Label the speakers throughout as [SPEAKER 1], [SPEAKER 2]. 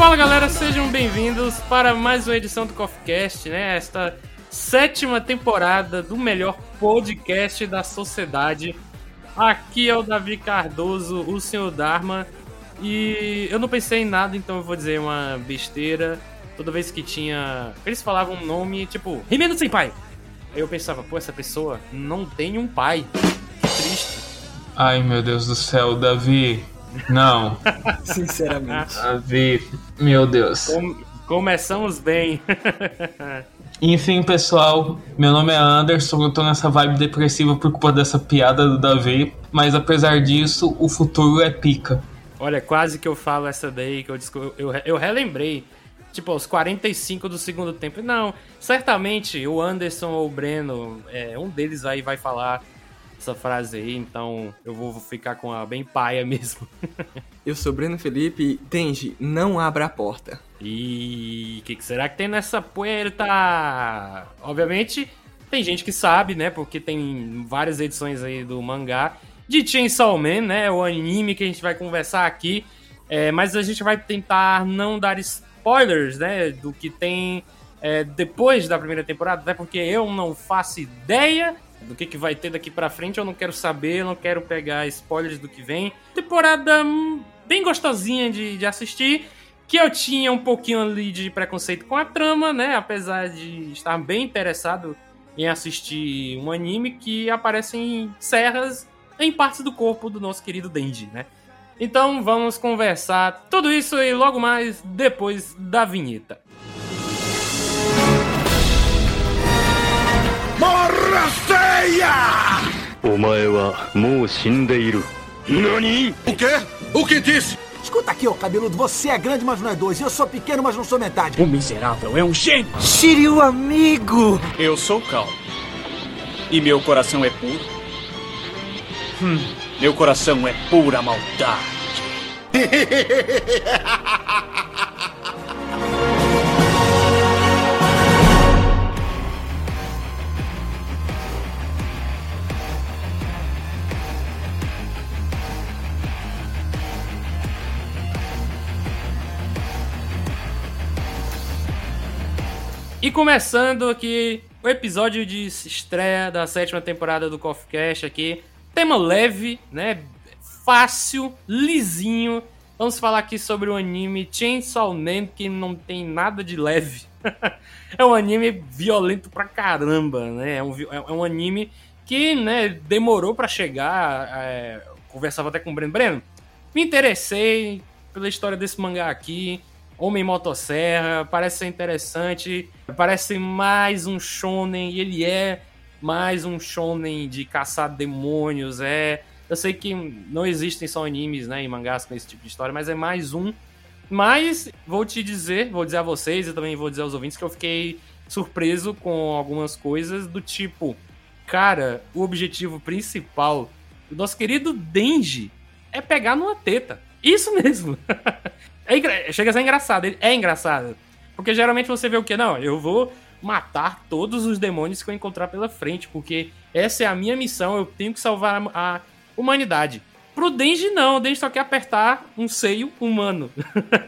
[SPEAKER 1] Fala galera, sejam bem-vindos para mais uma edição do Coffee Cast, né? Esta sétima temporada do melhor podcast da sociedade. Aqui é o Davi Cardoso, o senhor Dharma. E eu não pensei em nada, então eu vou dizer uma besteira. Toda vez que tinha. Eles falavam um nome, tipo, Rimeno sem pai. Aí eu pensava, pô, essa pessoa não tem um pai. Que triste.
[SPEAKER 2] Ai meu Deus do céu, Davi. Não.
[SPEAKER 1] Sinceramente.
[SPEAKER 2] Davi, meu Deus.
[SPEAKER 1] Com... Começamos bem.
[SPEAKER 2] Enfim, pessoal, meu nome é Anderson, eu tô nessa vibe depressiva por culpa dessa piada do Davi, mas apesar disso, o futuro é pica.
[SPEAKER 1] Olha, quase que eu falo essa daí, que eu, eu, eu relembrei, tipo, aos 45 do segundo tempo. Não, certamente o Anderson ou o Breno, é, um deles aí vai falar essa frase aí, então eu vou ficar com a bem paia mesmo.
[SPEAKER 3] eu sou Breno Felipe, Denji, não abra a porta.
[SPEAKER 1] E o que, que, será que tem nessa puerta? Obviamente, tem gente que sabe, né? Porque tem várias edições aí do mangá de Chainsaw Man, né? O anime que a gente vai conversar aqui. É, mas a gente vai tentar não dar spoilers, né? Do que tem é, depois da primeira temporada, até porque eu não faço ideia do que, que vai ter daqui para frente, eu não quero saber, eu não quero pegar spoilers do que vem. Temporada hum, bem gostosinha de, de assistir, que eu tinha um pouquinho ali de preconceito com a trama, né? Apesar de estar bem interessado em assistir um anime que aparecem serras em partes do corpo do nosso querido Denji, né? Então vamos conversar tudo isso e logo mais depois da vinheta.
[SPEAKER 4] O que O quê? Que disse?
[SPEAKER 5] Escuta aqui, ô cabeludo, você é grande, mas não é dois. Eu sou pequeno, mas não sou metade.
[SPEAKER 6] O miserável é um gênio.
[SPEAKER 5] Shiryu, amigo!
[SPEAKER 6] Eu sou calmo. E meu coração é puro. Hum, meu coração é pura maldade.
[SPEAKER 1] E começando aqui o episódio de estreia da sétima temporada do Coffee Cash aqui. Tema leve, né? Fácil, lisinho. Vamos falar aqui sobre o anime Chainsaw Man, que não tem nada de leve. é um anime violento pra caramba, né? É um, é um anime que, né, demorou para chegar. É, conversava até com o Breno. Breno, me interessei pela história desse mangá aqui. Homem Motosserra, parece ser interessante, parece mais um shonen, e ele é mais um shonen de caçar demônios, é... Eu sei que não existem só animes, né, e mangás com esse tipo de história, mas é mais um. Mas vou te dizer, vou dizer a vocês e também vou dizer aos ouvintes que eu fiquei surpreso com algumas coisas do tipo, cara, o objetivo principal do nosso querido Denji é pegar numa teta. Isso mesmo. É, chega a ser engraçado. É engraçado. Porque geralmente você vê o que? Não, eu vou matar todos os demônios que eu encontrar pela frente, porque essa é a minha missão, eu tenho que salvar a, a humanidade. Pro Denji não, o Denji só quer apertar um seio humano.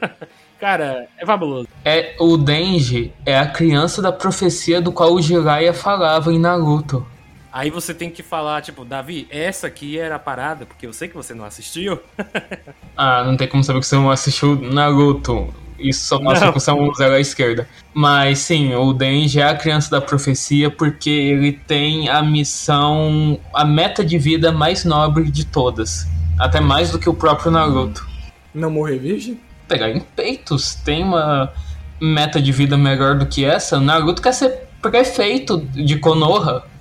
[SPEAKER 1] Cara, é fabuloso.
[SPEAKER 2] É, o Denji é a criança da profecia do qual o Jiraiya falava em Naruto.
[SPEAKER 1] Aí você tem que falar, tipo, Davi, essa aqui era a parada, porque eu sei que você não assistiu.
[SPEAKER 2] ah, não tem como saber que você não assistiu Naruto. Isso só mostra que você é um zero à esquerda. Mas sim, o Denji é a criança da profecia porque ele tem a missão, a meta de vida mais nobre de todas. Até mais do que o próprio Naruto.
[SPEAKER 3] Não morrer virgem?
[SPEAKER 2] Pegar em peitos. Tem uma meta de vida melhor do que essa. O Naruto quer ser prefeito de Konoha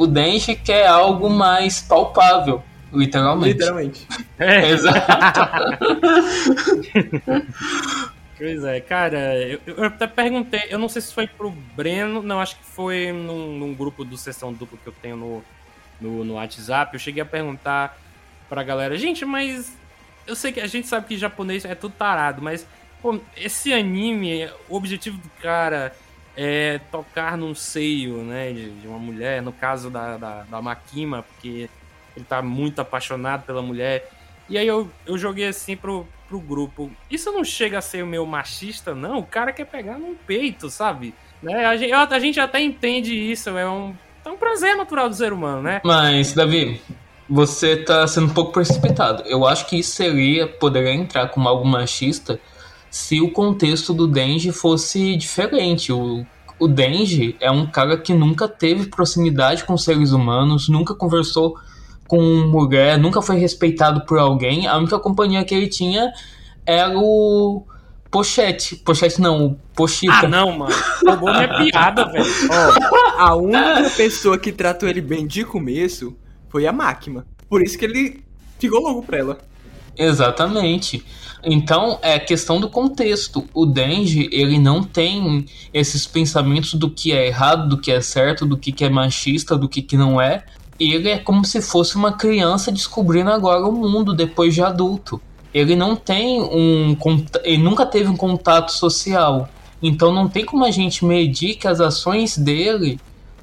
[SPEAKER 2] o Denji quer algo mais palpável, literalmente.
[SPEAKER 3] Literalmente.
[SPEAKER 2] É. Exato.
[SPEAKER 1] Pois é, cara, eu, eu até perguntei, eu não sei se foi pro Breno, não, acho que foi num, num grupo do Sessão Dupla que eu tenho no, no, no WhatsApp, eu cheguei a perguntar pra galera, gente, mas eu sei que a gente sabe que japonês é tudo tarado, mas pô, esse anime, o objetivo do cara é tocar num seio, né, de, de uma mulher, no caso da, da, da Makima, porque ele tá muito apaixonado pela mulher. E aí eu, eu joguei assim pro, pro grupo. Isso não chega a ser o meu machista, não. O cara quer pegar no peito, sabe? Né? A, gente, a gente até entende isso, é um, é um prazer natural do ser humano, né?
[SPEAKER 2] Mas, Davi, você tá sendo um pouco precipitado. Eu acho que isso seria, poderia entrar como algo machista se o contexto do Denji fosse diferente. O, o Denji é um cara que nunca teve proximidade com seres humanos, nunca conversou com mulher, nunca foi respeitado por alguém. A única companhia que ele tinha era o Pochete. Pochete não, o Pochita.
[SPEAKER 1] Ah, não, mano. Roubou minha piada, velho.
[SPEAKER 3] Ó, a única pessoa que tratou ele bem de começo foi a máquina. Por isso que ele ficou louco pra ela.
[SPEAKER 2] Exatamente. Então, é questão do contexto. O Denji, ele não tem esses pensamentos do que é errado, do que é certo, do que é machista, do que, que não é. Ele é como se fosse uma criança descobrindo agora o mundo depois de adulto. Ele não tem um. Ele nunca teve um contato social. Então não tem como a gente medir que as ações dele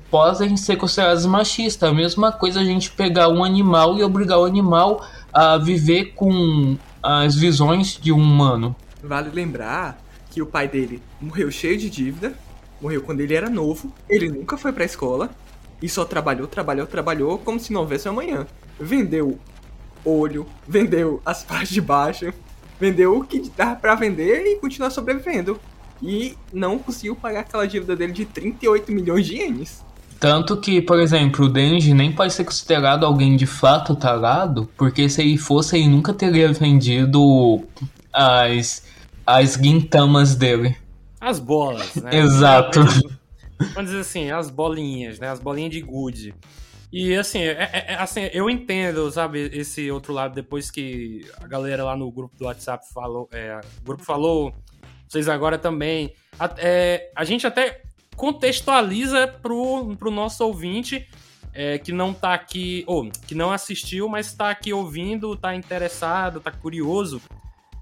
[SPEAKER 2] podem ser consideradas machistas. A mesma coisa a gente pegar um animal e obrigar o animal a viver com as visões de um humano.
[SPEAKER 3] Vale lembrar que o pai dele morreu cheio de dívida, morreu quando ele era novo, ele nunca foi pra escola e só trabalhou, trabalhou, trabalhou como se não houvesse amanhã. Vendeu olho, vendeu as partes de baixo, vendeu o que dava pra vender e continuar sobrevivendo. E não conseguiu pagar aquela dívida dele de 38 milhões de ienes.
[SPEAKER 2] Tanto que, por exemplo, o Denji nem pode ser considerado alguém de fato tarado, porque se ele fosse, ele nunca teria vendido as, as guintamas dele.
[SPEAKER 1] As bolas, né?
[SPEAKER 2] Exato.
[SPEAKER 1] Vamos dizer assim, as bolinhas, né? As bolinhas de good. E assim, é, é, é, assim, eu entendo, sabe, esse outro lado, depois que a galera lá no grupo do WhatsApp falou, é, o grupo falou, vocês agora também. A, é, a gente até contextualiza pro, pro nosso ouvinte é, que não tá aqui, ou que não assistiu, mas tá aqui ouvindo, tá interessado, tá curioso.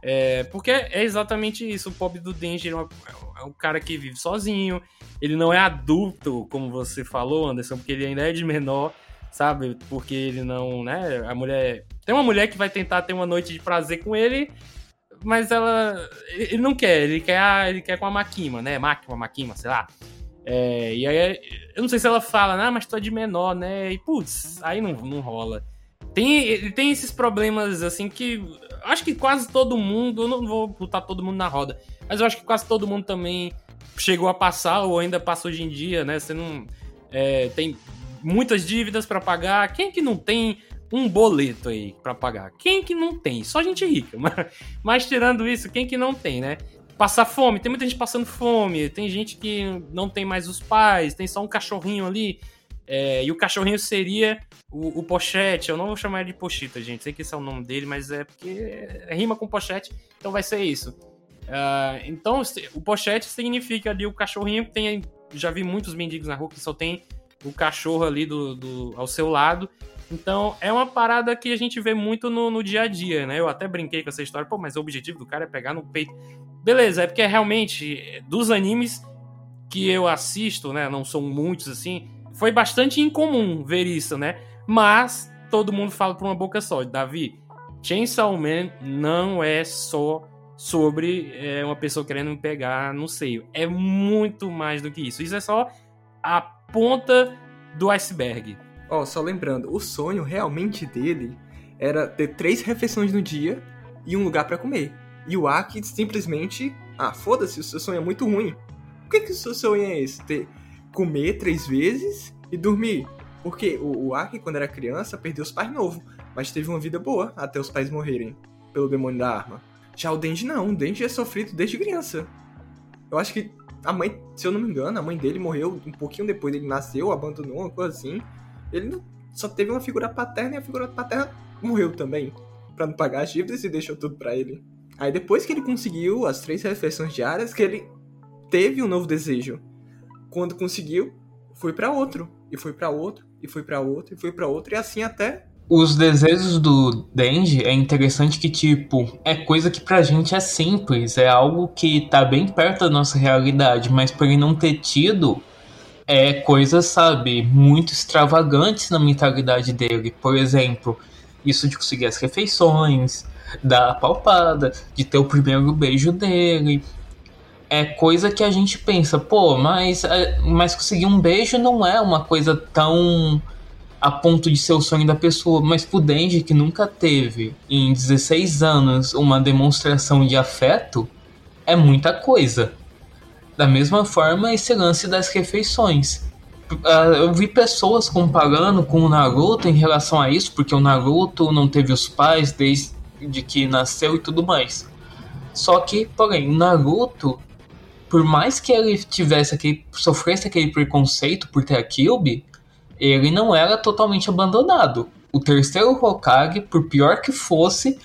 [SPEAKER 1] É, porque é exatamente isso. O pobre do Denji é, é um cara que vive sozinho. Ele não é adulto, como você falou, Anderson, porque ele ainda é de menor, sabe? Porque ele não, né? A mulher. Tem uma mulher que vai tentar ter uma noite de prazer com ele, mas ela. Ele não quer, ele quer, ele quer com a Makima, né? Makima, Makima, sei lá. É, e aí, eu não sei se ela fala, ah, mas tu é de menor, né? E putz, aí não, não rola. Tem, ele tem esses problemas, assim, que acho que quase todo mundo, eu não vou botar todo mundo na roda, mas eu acho que quase todo mundo também chegou a passar ou ainda passa hoje em dia, né? Você não é, tem muitas dívidas para pagar. Quem que não tem um boleto aí para pagar? Quem que não tem? Só gente rica. Mas, mas tirando isso, quem que não tem, né? Passar fome. Tem muita gente passando fome, tem gente que não tem mais os pais, tem só um cachorrinho ali. É, e o cachorrinho seria o, o Pochete. Eu não vou chamar ele de Pochita, gente. Sei que esse é o nome dele, mas é porque rima com Pochete, então vai ser isso. Uh, então, o Pochete significa ali o cachorrinho que tem. Já vi muitos mendigos na rua que só tem o cachorro ali do, do, ao seu lado. Então, é uma parada que a gente vê muito no, no, dia a dia, né? Eu até brinquei com essa história, pô, mas o objetivo do cara é pegar no peito. Beleza, é porque realmente, dos animes que eu assisto, né? Não são muitos assim, foi bastante incomum ver isso, né? Mas todo mundo fala por uma boca só. Davi, Chainsaw Man não é só sobre é, uma pessoa querendo me pegar no seio. É muito mais do que isso. Isso é só a ponta do iceberg.
[SPEAKER 3] Ó, só lembrando, o sonho realmente dele era ter três refeições no dia e um lugar para comer. E o Aki simplesmente, ah, foda-se, o seu sonho é muito ruim. Por que, que o seu sonho é esse? Ter, comer três vezes e dormir. Porque o, o Aki, quando era criança, perdeu os pais novo, mas teve uma vida boa até os pais morrerem pelo demônio da arma. Já o Denji não, o Denji é sofrido desde criança. Eu acho que a mãe, se eu não me engano, a mãe dele morreu um pouquinho depois dele nasceu, abandonou, uma coisa assim. Ele só teve uma figura paterna e a figura paterna morreu também. para não pagar as dívidas e deixou tudo para ele. Aí depois que ele conseguiu as três refeições diárias, que ele teve um novo desejo. Quando conseguiu, foi para outro, e foi para outro, e foi para outro, e foi para outro, e assim até
[SPEAKER 2] os desejos do Denji é interessante que, tipo, é coisa que pra gente é simples, é algo que tá bem perto da nossa realidade, mas por ele não ter tido, é coisas, sabe, muito extravagantes na mentalidade dele. Por exemplo, isso de conseguir as refeições, da palpada, de ter o primeiro beijo dele. É coisa que a gente pensa, pô, mas, é, mas conseguir um beijo não é uma coisa tão a ponto de ser o sonho da pessoa, mas pro Denji, que nunca teve em 16 anos uma demonstração de afeto, é muita coisa. Da mesma forma, esse lance das refeições. Ah, eu vi pessoas comparando com o Naruto em relação a isso, porque o Naruto não teve os pais desde que nasceu e tudo mais. Só que, porém, o Naruto, por mais que ele tivesse aquele, sofresse aquele preconceito por ter a Kyuubi, ele não era totalmente abandonado. O terceiro Hokage, por pior que fosse,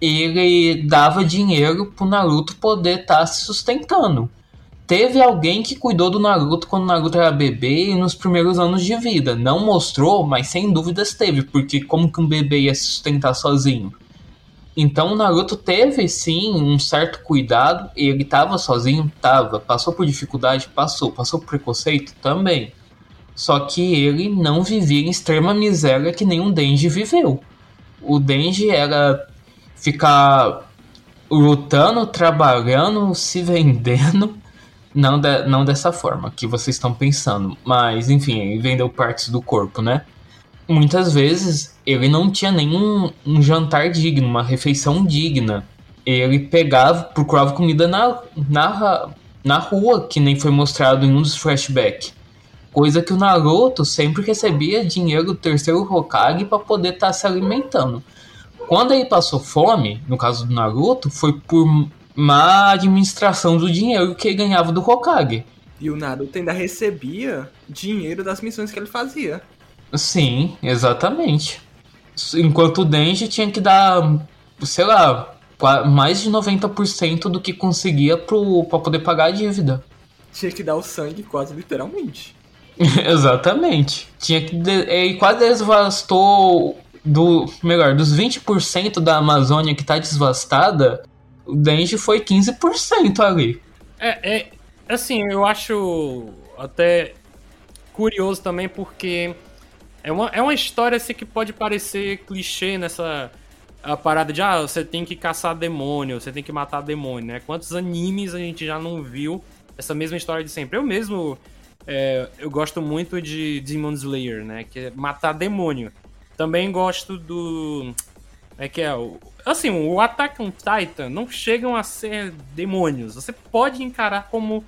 [SPEAKER 2] ele dava dinheiro pro Naruto poder estar tá se sustentando. Teve alguém que cuidou do Naruto quando o Naruto era bebê e nos primeiros anos de vida. Não mostrou, mas sem dúvidas teve, porque como que um bebê ia se sustentar sozinho? Então o Naruto teve sim um certo cuidado, ele estava sozinho, tava, passou por dificuldade, passou, passou por preconceito também. Só que ele não vivia em extrema miséria que o Denji viveu. O Denji era ficar lutando, trabalhando, se vendendo. Não, de, não dessa forma que vocês estão pensando. Mas, enfim, ele vendeu partes do corpo, né? Muitas vezes ele não tinha nenhum um jantar digno, uma refeição digna. Ele pegava, procurava comida na, na, na rua, que nem foi mostrado em um dos flashbacks coisa que o Naruto sempre recebia dinheiro do terceiro Hokage para poder estar tá se alimentando. Quando ele passou fome, no caso do Naruto, foi por má administração do dinheiro que ele ganhava do Hokage.
[SPEAKER 3] E o Naruto ainda recebia dinheiro das missões que ele fazia.
[SPEAKER 2] Sim, exatamente. Enquanto o Denji tinha que dar, sei lá, mais de 90% do que conseguia para poder pagar a dívida.
[SPEAKER 3] Tinha que dar o sangue quase literalmente.
[SPEAKER 2] Exatamente. Tinha que. E quase devastou do. Melhor, dos 20% da Amazônia que tá devastada, o Denji foi 15% ali.
[SPEAKER 1] É, é. Assim, eu acho até curioso também porque é uma, é uma história assim, que pode parecer clichê nessa a parada de ah, você tem que caçar demônio, você tem que matar demônio, né? Quantos animes a gente já não viu essa mesma história de sempre? Eu mesmo é, eu gosto muito de Demon Slayer, né? Que é matar demônio. Também gosto do. É que é o. Assim, o Attack on Titan não chegam a ser demônios. Você pode encarar como.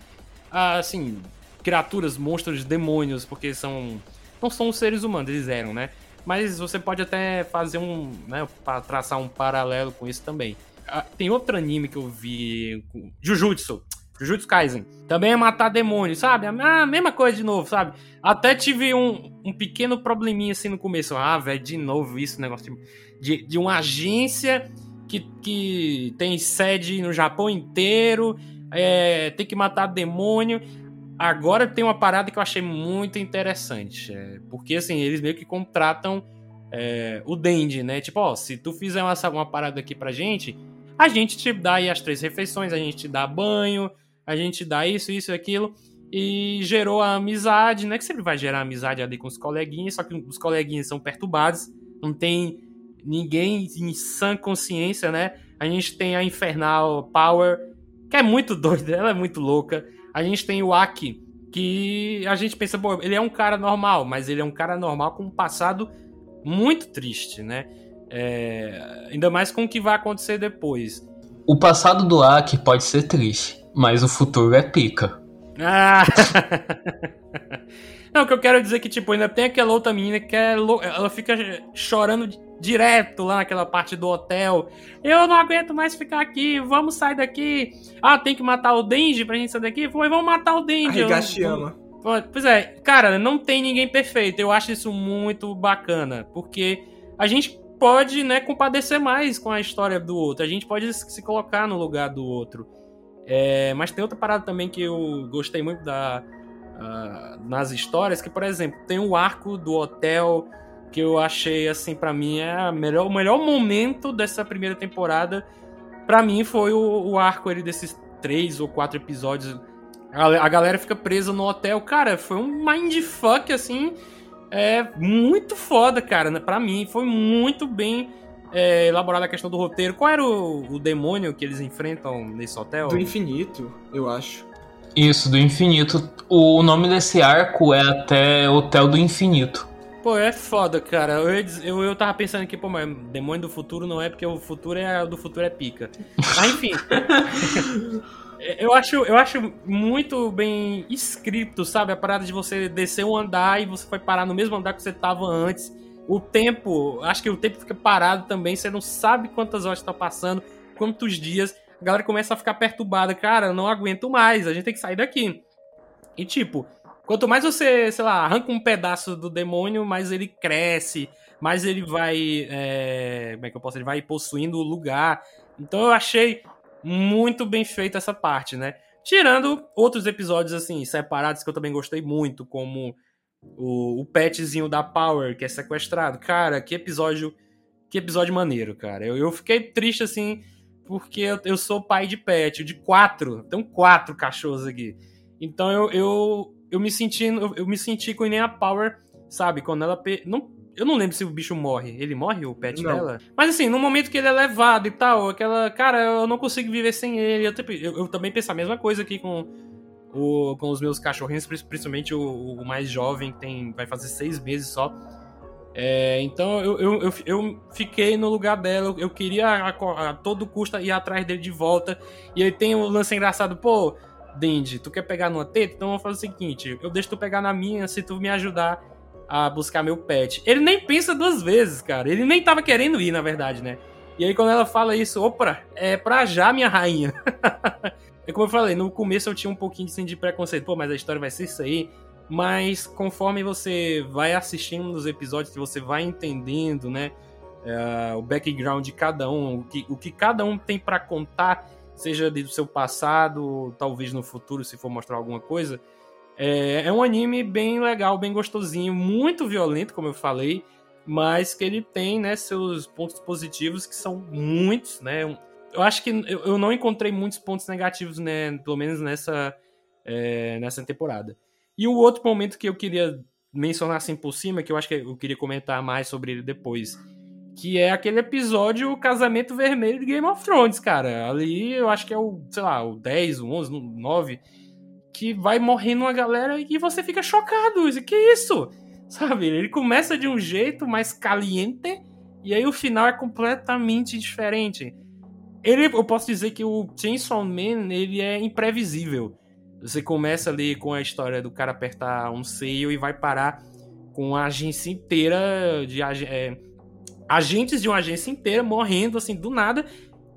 [SPEAKER 1] Assim, criaturas, monstros, demônios, porque são. Não são seres humanos, eles eram, né? Mas você pode até fazer um. Né, traçar um paralelo com isso também. Ah, tem outro anime que eu vi. Jujutsu. Jujutsu Kaisen. Também é matar demônios, sabe? A mesma coisa de novo, sabe? Até tive um, um pequeno probleminha assim no começo. Ah, velho, de novo isso, negócio de, de uma agência que, que tem sede no Japão inteiro, é, tem que matar demônio. Agora tem uma parada que eu achei muito interessante. É, porque assim, eles meio que contratam é, o Dendi, né? Tipo, ó, se tu fizer uma, uma parada aqui pra gente, a gente te dá aí as três refeições, a gente te dá banho, a gente dá isso, isso e aquilo. E gerou a amizade, né? Que sempre vai gerar amizade ali com os coleguinhas, só que os coleguinhas são perturbados, não tem ninguém em sã consciência, né? A gente tem a Infernal Power, que é muito doida, ela é muito louca. A gente tem o Aki, que a gente pensa, pô, ele é um cara normal, mas ele é um cara normal com um passado muito triste, né? É... ainda mais com o que vai acontecer depois.
[SPEAKER 2] O passado do Aki pode ser triste, mas o futuro é pica.
[SPEAKER 1] Ah! Não, o que eu quero dizer é que, tipo, ainda tem aquela outra menina que é ela fica chorando direto lá naquela parte do hotel. Eu não aguento mais ficar aqui, vamos sair daqui. Ah, tem que matar o Denji pra gente sair daqui? Foi, vamos matar o Denji.
[SPEAKER 3] Higashiyama.
[SPEAKER 1] Pois é, cara, não tem ninguém perfeito. Eu acho isso muito bacana, porque a gente pode, né, compadecer mais com a história do outro. A gente pode se colocar no lugar do outro. É, mas tem outra parada também que eu gostei muito da, uh, nas histórias, que, por exemplo, tem o arco do hotel que eu achei, assim, para mim, é melhor, o melhor momento dessa primeira temporada. para mim foi o, o arco ali desses três ou quatro episódios. A, a galera fica presa no hotel. Cara, foi um mindfuck, assim, é muito foda, cara. Pra mim, foi muito bem é, elaborada a questão do roteiro. Qual era o, o demônio que eles enfrentam nesse hotel?
[SPEAKER 3] Do infinito, eu acho.
[SPEAKER 2] Isso, do infinito. O nome desse arco é até Hotel do Infinito.
[SPEAKER 1] Pô, é foda, cara. Eu, eu, eu tava pensando aqui, pô, mas Demônio do Futuro não é porque o futuro é do futuro é pica. Mas enfim. eu, acho, eu acho muito bem escrito, sabe? A parada de você descer um andar e você foi parar no mesmo andar que você tava antes. O tempo, acho que o tempo fica parado também, você não sabe quantas horas tá passando, quantos dias. A galera começa a ficar perturbada. Cara, não aguento mais, a gente tem que sair daqui. E tipo, Quanto mais você, sei lá, arranca um pedaço do demônio, mais ele cresce, mais ele vai. É, como é que eu posso? Ele vai possuindo o lugar. Então eu achei muito bem feita essa parte, né? Tirando outros episódios, assim, separados que eu também gostei muito, como o, o petzinho da Power, que é sequestrado. Cara, que episódio. Que episódio maneiro, cara. Eu, eu fiquei triste, assim, porque eu, eu sou pai de pet, de quatro. Tem quatro cachorros aqui. Então eu, eu eu me senti, eu, eu, me senti com nem a Power, sabe? Quando ela. Pe... Não, eu não lembro se o bicho morre. Ele morre, o pet não. dela? Mas assim, no momento que ele é levado e tal, aquela. Cara, eu não consigo viver sem ele. Eu, eu, eu também penso a mesma coisa aqui com. O, com os meus cachorrinhos, principalmente o, o, mais jovem, que tem, vai fazer seis meses só. É, então eu, eu, eu, eu, fiquei no lugar dela, eu, queria a, a, todo custo ir atrás dele de volta. E aí tem um lance engraçado, pô, Dendi, tu quer pegar numa teta? Então vamos fazer o seguinte: eu deixo tu pegar na minha se tu me ajudar a buscar meu pet. Ele nem pensa duas vezes, cara. Ele nem tava querendo ir, na verdade, né? E aí quando ela fala isso, opa, é pra já, minha rainha. é como eu falei, no começo eu tinha um pouquinho assim, de preconceito. Pô, mas a história vai ser isso aí. Mas conforme você vai assistindo os episódios, você vai entendendo, né? Uh, o background de cada um, o que, o que cada um tem para contar seja do seu passado, talvez no futuro, se for mostrar alguma coisa. É, é um anime bem legal, bem gostosinho, muito violento, como eu falei, mas que ele tem né, seus pontos positivos, que são muitos, né? Eu acho que eu, eu não encontrei muitos pontos negativos, né, pelo menos nessa, é, nessa temporada. E o outro momento que eu queria mencionar assim por cima, que eu acho que eu queria comentar mais sobre ele depois, que é aquele episódio o Casamento Vermelho de Game of Thrones, cara. Ali eu acho que é o, sei lá, o 10, o 11, o 9, que vai morrendo uma galera e você fica chocado. Que isso? Sabe? Ele começa de um jeito mais caliente e aí o final é completamente diferente. Ele, eu posso dizer que o Chainsaw Man, ele é imprevisível. Você começa ali com a história do cara apertar um seio e vai parar com a agência inteira de é, agentes de uma agência inteira morrendo assim do nada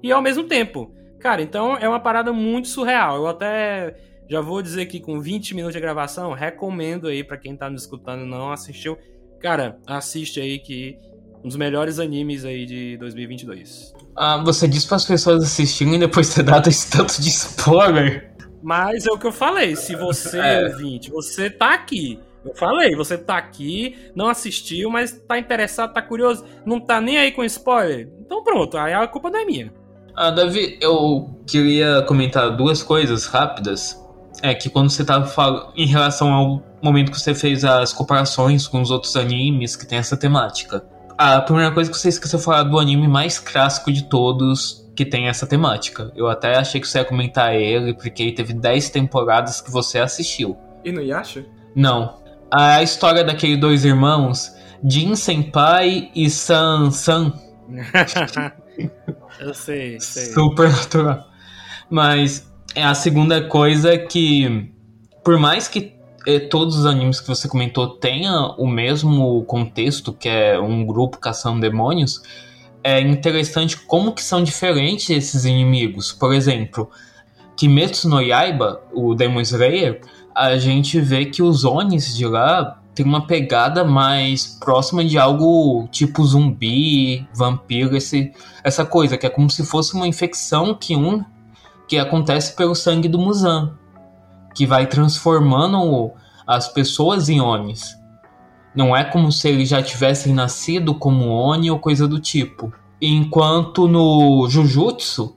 [SPEAKER 1] e ao mesmo tempo. Cara, então é uma parada muito surreal. Eu até já vou dizer que com 20 minutos de gravação, recomendo aí para quem tá nos escutando não assistiu. Cara, assiste aí que um dos melhores animes aí de 2022.
[SPEAKER 2] Ah, você disse para as pessoas assistirem e depois ter dado esse tanto de spoiler.
[SPEAKER 1] Mas é o que eu falei, se você, é. ouvinte, você tá aqui eu falei, você tá aqui, não assistiu, mas tá interessado, tá curioso, não tá nem aí com spoiler. Então pronto, aí a culpa não é minha.
[SPEAKER 2] Ah, Davi, eu queria comentar duas coisas rápidas. É que quando você tava falando em relação ao momento que você fez as comparações com os outros animes que tem essa temática. A primeira coisa que você esqueceu de falar do anime mais clássico de todos que tem essa temática. Eu até achei que você ia comentar ele, porque ele teve 10 temporadas que você assistiu.
[SPEAKER 3] E no Yasha?
[SPEAKER 2] Não, a história daqueles dois irmãos, Jin Senpai e San San.
[SPEAKER 1] Eu sei, sei.
[SPEAKER 2] Super natural. Mas é a segunda coisa que, por mais que todos os animes que você comentou tenham o mesmo contexto, que é um grupo caçando demônios, é interessante como que são diferentes esses inimigos. Por exemplo, Kimetsu no Yaiba, o Demon Slayer, a gente vê que os Onis de lá tem uma pegada mais próxima de algo tipo zumbi, vampiro, esse, essa coisa, que é como se fosse uma infecção que um que acontece pelo sangue do Muzan, que vai transformando as pessoas em Onis. Não é como se eles já tivessem nascido como Oni ou coisa do tipo. Enquanto no Jujutsu,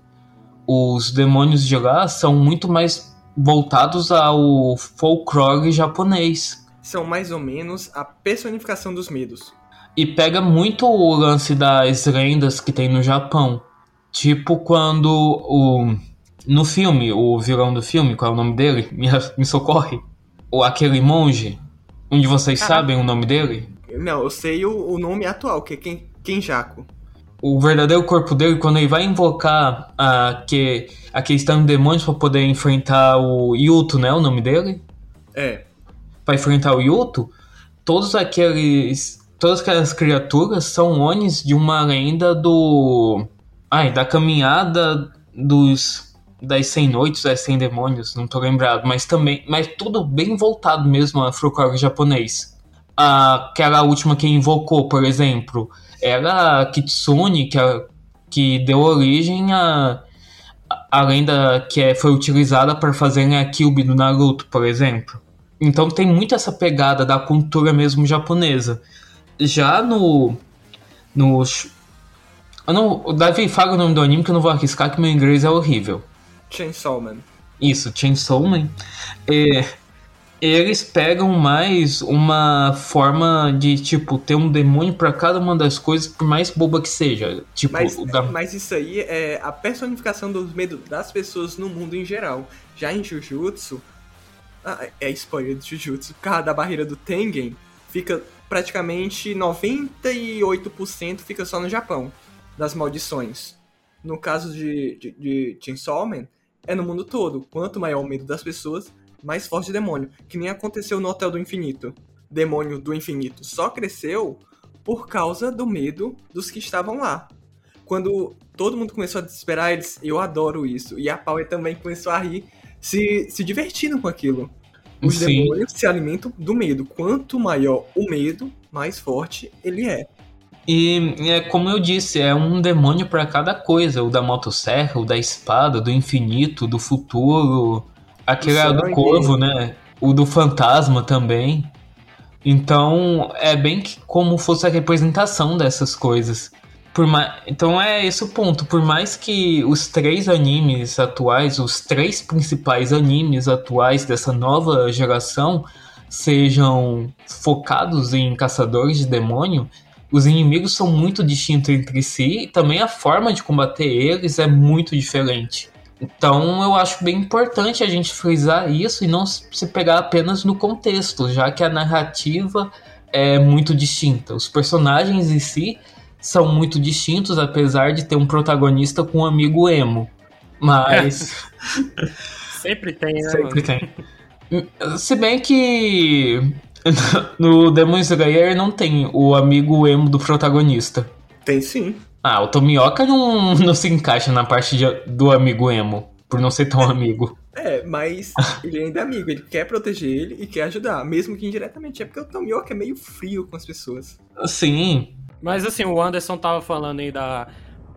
[SPEAKER 2] os demônios de lá são muito mais voltados ao folclore japonês.
[SPEAKER 3] São mais ou menos a personificação dos medos.
[SPEAKER 2] E pega muito o lance das lendas que tem no Japão. Tipo quando o. No filme, o vilão do filme, qual é o nome dele? Me, me socorre. O aquele monge. Onde vocês ah. sabem o nome dele?
[SPEAKER 3] Não, eu sei o, o nome atual, que é Ken, Kenjaku
[SPEAKER 2] o verdadeiro corpo dele, quando ele vai invocar a, que, a questão de demônios para poder enfrentar o Yuto, né? O nome dele?
[SPEAKER 3] É.
[SPEAKER 2] Para enfrentar o Yuto, todos aqueles. Todas aquelas criaturas são Onis de uma lenda do. Ai, da caminhada dos. Das 100 noites, das 100 demônios, não tô lembrado, mas também. Mas tudo bem voltado mesmo a folclore japonês. Aquela última que invocou, por exemplo, era a Kitsune que, a, que deu origem a, a lenda que é, foi utilizada para fazer a Kyubi do Naruto, por exemplo. Então tem muito essa pegada da cultura mesmo japonesa. Já no. no não, o Davi fala o nome do anime que eu não vou arriscar que meu inglês é horrível.
[SPEAKER 3] Chainsaw Man.
[SPEAKER 2] Isso, Chainsaw Man. É, eles pegam mais uma forma de, tipo, ter um demônio para cada uma das coisas, por mais boba que seja. Tipo,
[SPEAKER 3] mas,
[SPEAKER 2] da...
[SPEAKER 3] mas isso aí é a personificação dos medos das pessoas no mundo em geral. Já em Jujutsu, ah, é spoiler de Jujutsu, por causa da barreira do Tengen, fica praticamente 98% fica só no Japão, das maldições. No caso de, de, de Chainsaw Man, é no mundo todo. Quanto maior o medo das pessoas, mais forte demônio, que nem aconteceu no Hotel do Infinito. Demônio do Infinito só cresceu por causa do medo dos que estavam lá. Quando todo mundo começou a desesperar, eles, eu adoro isso. E a Power também começou a rir, se, se divertindo com aquilo. Os Sim. demônios se alimentam do medo. Quanto maior o medo, mais forte ele é.
[SPEAKER 2] E é como eu disse, é um demônio para cada coisa. O da motosserra, o da espada, do infinito, do futuro, Aquele é do corvo, né? O do fantasma também. Então, é bem como fosse a representação dessas coisas. Por mais... Então é esse o ponto. Por mais que os três animes atuais, os três principais animes atuais dessa nova geração, sejam focados em caçadores de demônio, os inimigos são muito distintos entre si e também a forma de combater eles é muito diferente. Então eu acho bem importante a gente frisar isso e não se pegar apenas no contexto, já que a narrativa é muito distinta. Os personagens em si são muito distintos, apesar de ter um protagonista com um amigo emo. Mas.
[SPEAKER 1] Sempre tem, né?
[SPEAKER 2] Sempre tem. Se bem que no Demon Slayer não tem o amigo emo do protagonista.
[SPEAKER 3] Tem sim.
[SPEAKER 2] Ah, o Tomioka não, não se encaixa na parte de, do amigo emo, por não ser tão amigo.
[SPEAKER 3] É, mas ele ainda é amigo, ele quer proteger ele e quer ajudar, mesmo que indiretamente. É porque o Tomioka é meio frio com as pessoas.
[SPEAKER 2] Sim.
[SPEAKER 1] Mas assim, o Anderson tava falando aí da,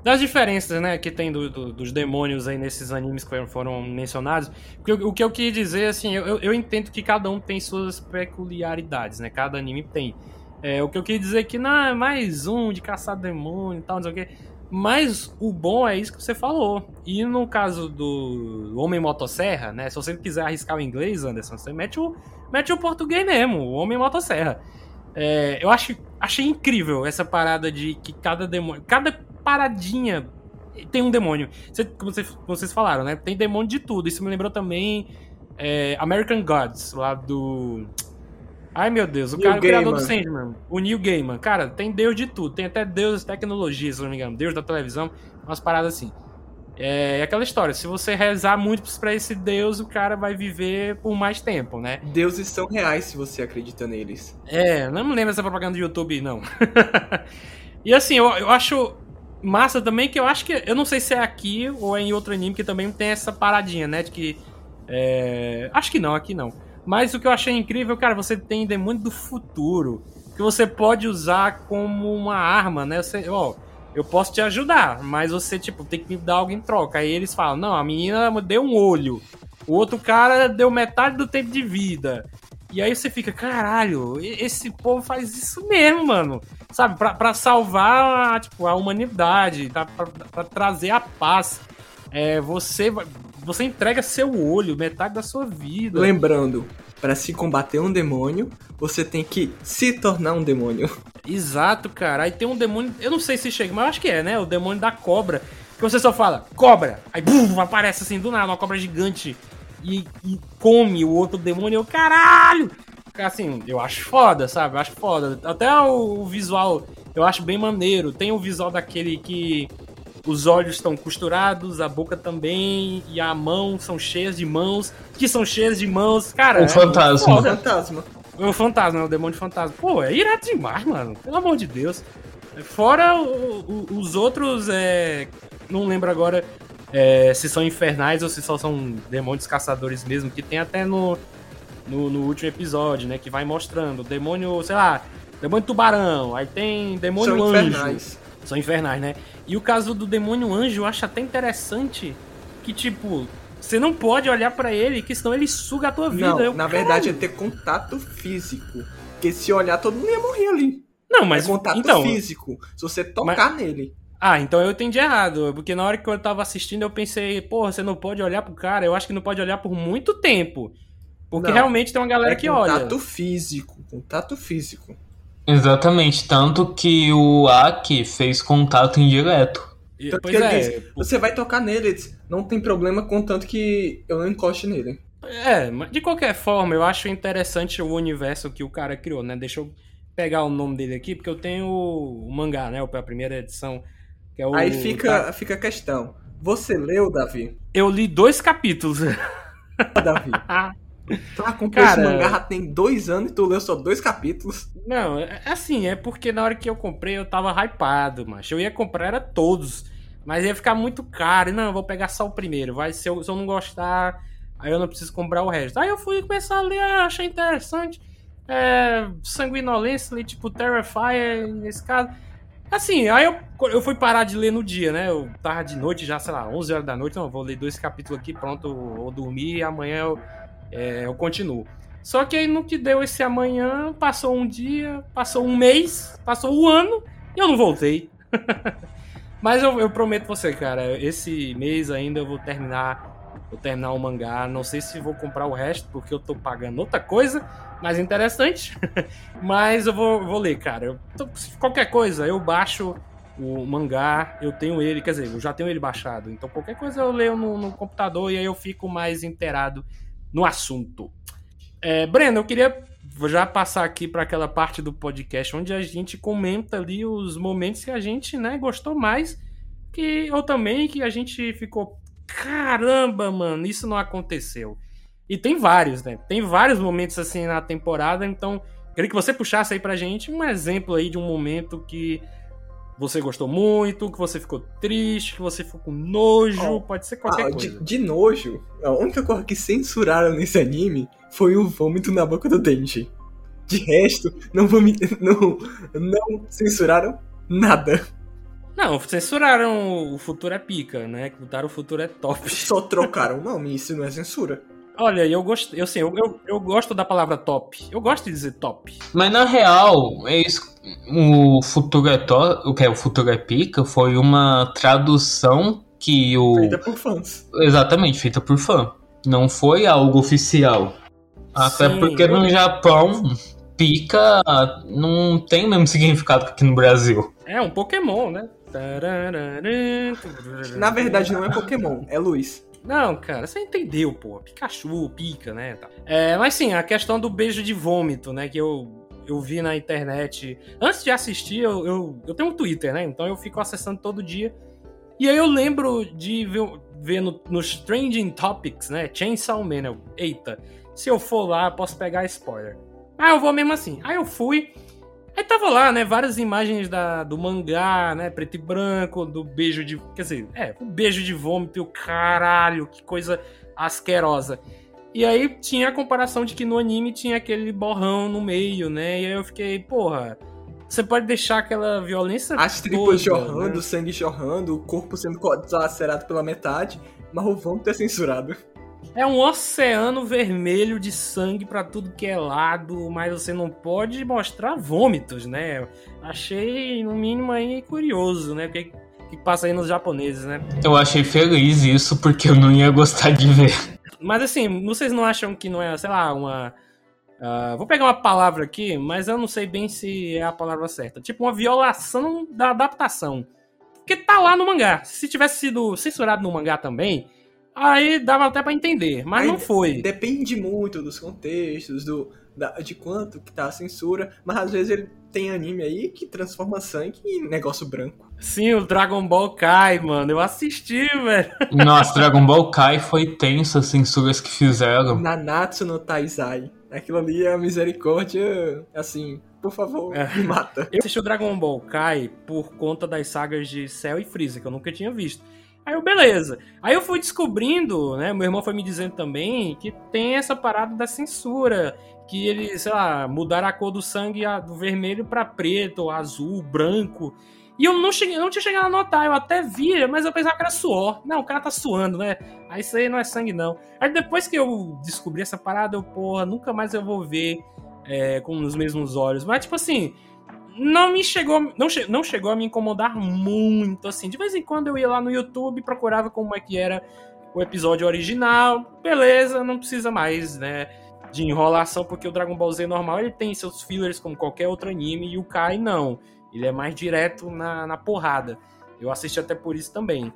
[SPEAKER 1] das diferenças, né, que tem do, do, dos demônios aí nesses animes que foram mencionados. Porque o, o que eu queria dizer, assim, eu, eu entendo que cada um tem suas peculiaridades, né? Cada anime tem. É, o que eu queria dizer é que não é mais um de caçar demônio e tal, não sei o quê. Mas o bom é isso que você falou. E no caso do Homem Motosserra, né? Se você quiser arriscar o inglês, Anderson, você mete o, mete o português mesmo, o Homem Motosserra. É, eu acho, achei incrível essa parada de que cada demônio. Cada paradinha tem um demônio. Você, como vocês, vocês falaram, né? Tem demônio de tudo. Isso me lembrou também é, American Gods, lá do. Ai meu Deus, o, cara, o criador do Sandman, o Neil Gaiman, cara, tem deus de tudo, tem até deus de tecnologia, se não me engano, deus da televisão, umas paradas assim. É, é aquela história, se você rezar muito para esse deus, o cara vai viver por mais tempo, né?
[SPEAKER 3] Deuses são reais se você acredita neles.
[SPEAKER 1] É, não me lembro dessa propaganda do YouTube, não. e assim, eu, eu acho massa também que eu acho que, eu não sei se é aqui ou é em outro anime que também tem essa paradinha, né, de que, é, acho que não, aqui não Mas o que eu achei incrível, cara, você tem demônio do futuro. Que você pode usar como uma arma, né? Você, ó, eu posso te ajudar, mas você, tipo, tem que me dar algo em troca. Aí eles falam, não, a menina deu um olho. O outro cara deu metade do tempo de vida. E aí você fica, caralho, esse povo faz isso mesmo, mano. Sabe, pra, pra salvar tipo, a humanidade, tá? pra, pra trazer a paz. É, você, você entrega seu olho, metade da sua vida.
[SPEAKER 3] Lembrando, para se combater um demônio, você tem que se tornar um demônio.
[SPEAKER 1] Exato, cara. Aí tem um demônio, eu não sei se chega, mas eu acho que é, né? O demônio da cobra. Que você só fala, cobra! Aí bum, aparece assim do nada, uma cobra gigante e, e come o outro demônio. Eu, caralho! Assim, eu acho foda, sabe? Eu acho foda. Até o, o visual eu acho bem maneiro. Tem o visual daquele que os olhos estão costurados, a boca também, e a mão são cheias de mãos, que são cheias de mãos. Cara,
[SPEAKER 2] o é fantasma.
[SPEAKER 3] O fantasma.
[SPEAKER 1] O fantasma, o demônio fantasma. Pô, é irado demais, mano. Pelo amor de Deus. Fora o, o, os outros, é... não lembro agora é, se são infernais ou se só são demônios caçadores mesmo, que tem até no, no, no, último episódio, né? Que vai mostrando. Demônio, sei lá, demônio tubarão, aí tem demônio
[SPEAKER 3] são
[SPEAKER 1] anjo.
[SPEAKER 3] Infernais.
[SPEAKER 1] São infernais, né? E o caso do demônio anjo eu acho até interessante que, tipo, você não pode olhar para ele, que senão ele suga a tua vida.
[SPEAKER 3] Não,
[SPEAKER 1] eu,
[SPEAKER 3] na verdade é ter contato físico. Porque se olhar, todo mundo ia morrer ali.
[SPEAKER 1] Não, mas.
[SPEAKER 3] É contato
[SPEAKER 1] então,
[SPEAKER 3] físico. Se você tocar
[SPEAKER 1] mas...
[SPEAKER 3] nele.
[SPEAKER 1] Ah, então eu entendi errado. Porque na hora que eu tava assistindo, eu pensei, porra, você não pode olhar pro cara. Eu acho que não pode olhar por muito tempo. Porque
[SPEAKER 3] não,
[SPEAKER 1] realmente tem uma galera
[SPEAKER 3] é
[SPEAKER 1] que olha.
[SPEAKER 3] Contato físico. Contato físico.
[SPEAKER 2] Exatamente. Tanto que o Aki fez contato indireto.
[SPEAKER 1] E,
[SPEAKER 3] Tanto
[SPEAKER 1] pois
[SPEAKER 3] que
[SPEAKER 1] é.
[SPEAKER 3] Diz, você vai tocar nele, diz, não tem problema, contanto que eu não encoste nele.
[SPEAKER 1] É, mas de qualquer forma, eu acho interessante o universo que o cara criou, né? Deixa eu pegar o nome dele aqui, porque eu tenho o mangá, né? A primeira edição. Que é o,
[SPEAKER 3] Aí fica, fica a questão. Você leu, Davi?
[SPEAKER 1] Eu li dois capítulos.
[SPEAKER 3] Davi. Tu acompanha esse mangá tem dois anos e tu leu só dois capítulos.
[SPEAKER 1] Não, é assim, é porque na hora que eu comprei eu tava hypado, mas eu ia comprar era todos. Mas ia ficar muito caro. Não, eu vou pegar só o primeiro. Vai, se eu, se eu não gostar, aí eu não preciso comprar o resto. Aí eu fui começar a ler, ah, achei interessante. É, sanguinolência tipo Terrifier, nesse caso. Assim, aí eu, eu fui parar de ler no dia, né? Eu tava de noite já, sei lá, 11 horas da noite. Não, vou ler dois capítulos aqui, pronto, vou dormir e amanhã eu, é, eu continuo. Só que aí no que deu esse amanhã, passou um dia, passou um mês, passou um ano e eu não voltei. Mas eu, eu prometo você, cara, esse mês ainda eu vou terminar vou terminar o mangá. Não sei se vou comprar o resto, porque eu tô pagando outra coisa mais interessante. Mas eu vou, vou ler, cara. Eu, qualquer coisa, eu baixo o mangá, eu tenho ele, quer dizer, eu já tenho ele baixado. Então qualquer coisa eu leio no, no computador e aí eu fico mais inteirado no assunto. É, Breno, eu queria já passar aqui para aquela parte do podcast onde a gente comenta ali os momentos que a gente né, gostou mais que ou também que a gente ficou caramba, mano, isso não aconteceu. E tem vários, né? Tem vários momentos assim na temporada, então queria que você puxasse aí pra gente um exemplo aí de um momento que você gostou muito, que você ficou triste, que você ficou com nojo, oh, pode ser qualquer
[SPEAKER 3] ah,
[SPEAKER 1] coisa.
[SPEAKER 3] De, de, nojo, a única coisa que censuraram nesse anime foi o vômito na boca do Denji. De resto, não, não, não censuraram nada.
[SPEAKER 1] Não, censuraram o Futuro é Pica, né? Botaram o Futuro é Top.
[SPEAKER 3] Só trocaram o nome, isso não é censura.
[SPEAKER 1] Olha, eu gosto, eu, assim, eu, eu, eu, gosto da palavra top. Eu gosto de dizer top.
[SPEAKER 2] Mas na real, é isso, o Futuro é Top, o que é o Futuro é Pica, foi uma tradução que o.
[SPEAKER 3] Feita por fãs.
[SPEAKER 2] Exatamente, feita por fã. Não foi algo oficial. Até
[SPEAKER 1] Sim,
[SPEAKER 2] porque
[SPEAKER 1] eu...
[SPEAKER 2] no Japão, pica não tem o mesmo significado que aqui no Brasil.
[SPEAKER 1] É um Pokémon, né?
[SPEAKER 3] Na verdade, não é Pokémon, é luz.
[SPEAKER 1] Não, cara, você entendeu, pô. Pikachu, pica, né? É, mas sim, a questão do beijo de vômito, né? Que eu, eu vi na internet. Antes de assistir, eu, eu, eu tenho um Twitter, né? Então eu fico acessando todo dia. E aí eu lembro de ver, ver no, nos Trending Topics, né? Chainsaw Man. Eu, Eita, se eu for lá, posso pegar spoiler. Ah, eu vou mesmo assim. Aí eu fui. Aí tava lá, né, várias imagens da, do mangá, né, preto e branco, do beijo de... Quer dizer, é, o beijo de vômito e caralho, que coisa asquerosa. E aí tinha a comparação de que no anime tinha aquele borrão no meio, né? E aí eu fiquei, porra, você pode deixar aquela violência.
[SPEAKER 3] As tripas jorrando, né? sangue jorrando, o corpo sendo lacerado pela metade, mas o vômito é censurado.
[SPEAKER 1] É um oceano vermelho de sangue para tudo que é lado, mas você não pode mostrar vômitos, né? Achei, no mínimo, aí curioso, né? O que, que passa aí nos japoneses, né?
[SPEAKER 2] Eu achei feliz isso, porque eu não ia gostar de ver.
[SPEAKER 1] Mas assim, vocês não acham que não é, sei lá, uma. Uh, vou pegar uma palavra aqui, mas eu não sei bem se é a palavra certa. Tipo, uma violação da adaptação. Porque tá lá no mangá. Se tivesse sido censurado no mangá também, Aí dava até para entender, mas Aí não foi.
[SPEAKER 3] Depende muito dos contextos, do, da, de quanto que tá a censura, mas às vezes ele tem anime aí que transforma sangue em negócio branco.
[SPEAKER 1] Sim, o Dragon Ball Kai, mano, eu assisti, velho.
[SPEAKER 2] Nossa, Dragon Ball Kai foi tenso as censuras que fizeram.
[SPEAKER 3] Nanatsu no Taizai. Aquilo ali é a misericórdia, assim, por favor, é. me mata.
[SPEAKER 1] Eu assisti o Dragon Ball Kai por conta das sagas de Cell e Freeza, que eu nunca tinha visto. Aí eu, beleza. Aí eu fui descobrindo, né? Meu irmão foi me dizendo também que tem essa parada da censura. Que eles, sei lá, mudaram a cor do sangue do vermelho para preto, azul, branco. E eu não, cheguei, não tinha chegado a notar, eu até via, mas eu pensava que era suor. Não, o cara tá suando, né? Aí isso aí não é sangue, não. Aí depois que eu descobri essa parada, eu, porra, nunca mais eu vou ver é, com os mesmos olhos. Mas, tipo assim, não me chegou, não, che não chegou a me incomodar muito, assim. De vez em quando eu ia lá no YouTube, procurava como é que era o episódio original, beleza, não precisa mais, né, de enrolação, porque o Dragon Ball Z normal, ele tem seus fillers como qualquer outro anime, e o Kai não. Ele é mais direto na, na porrada. Eu assisti até por isso também.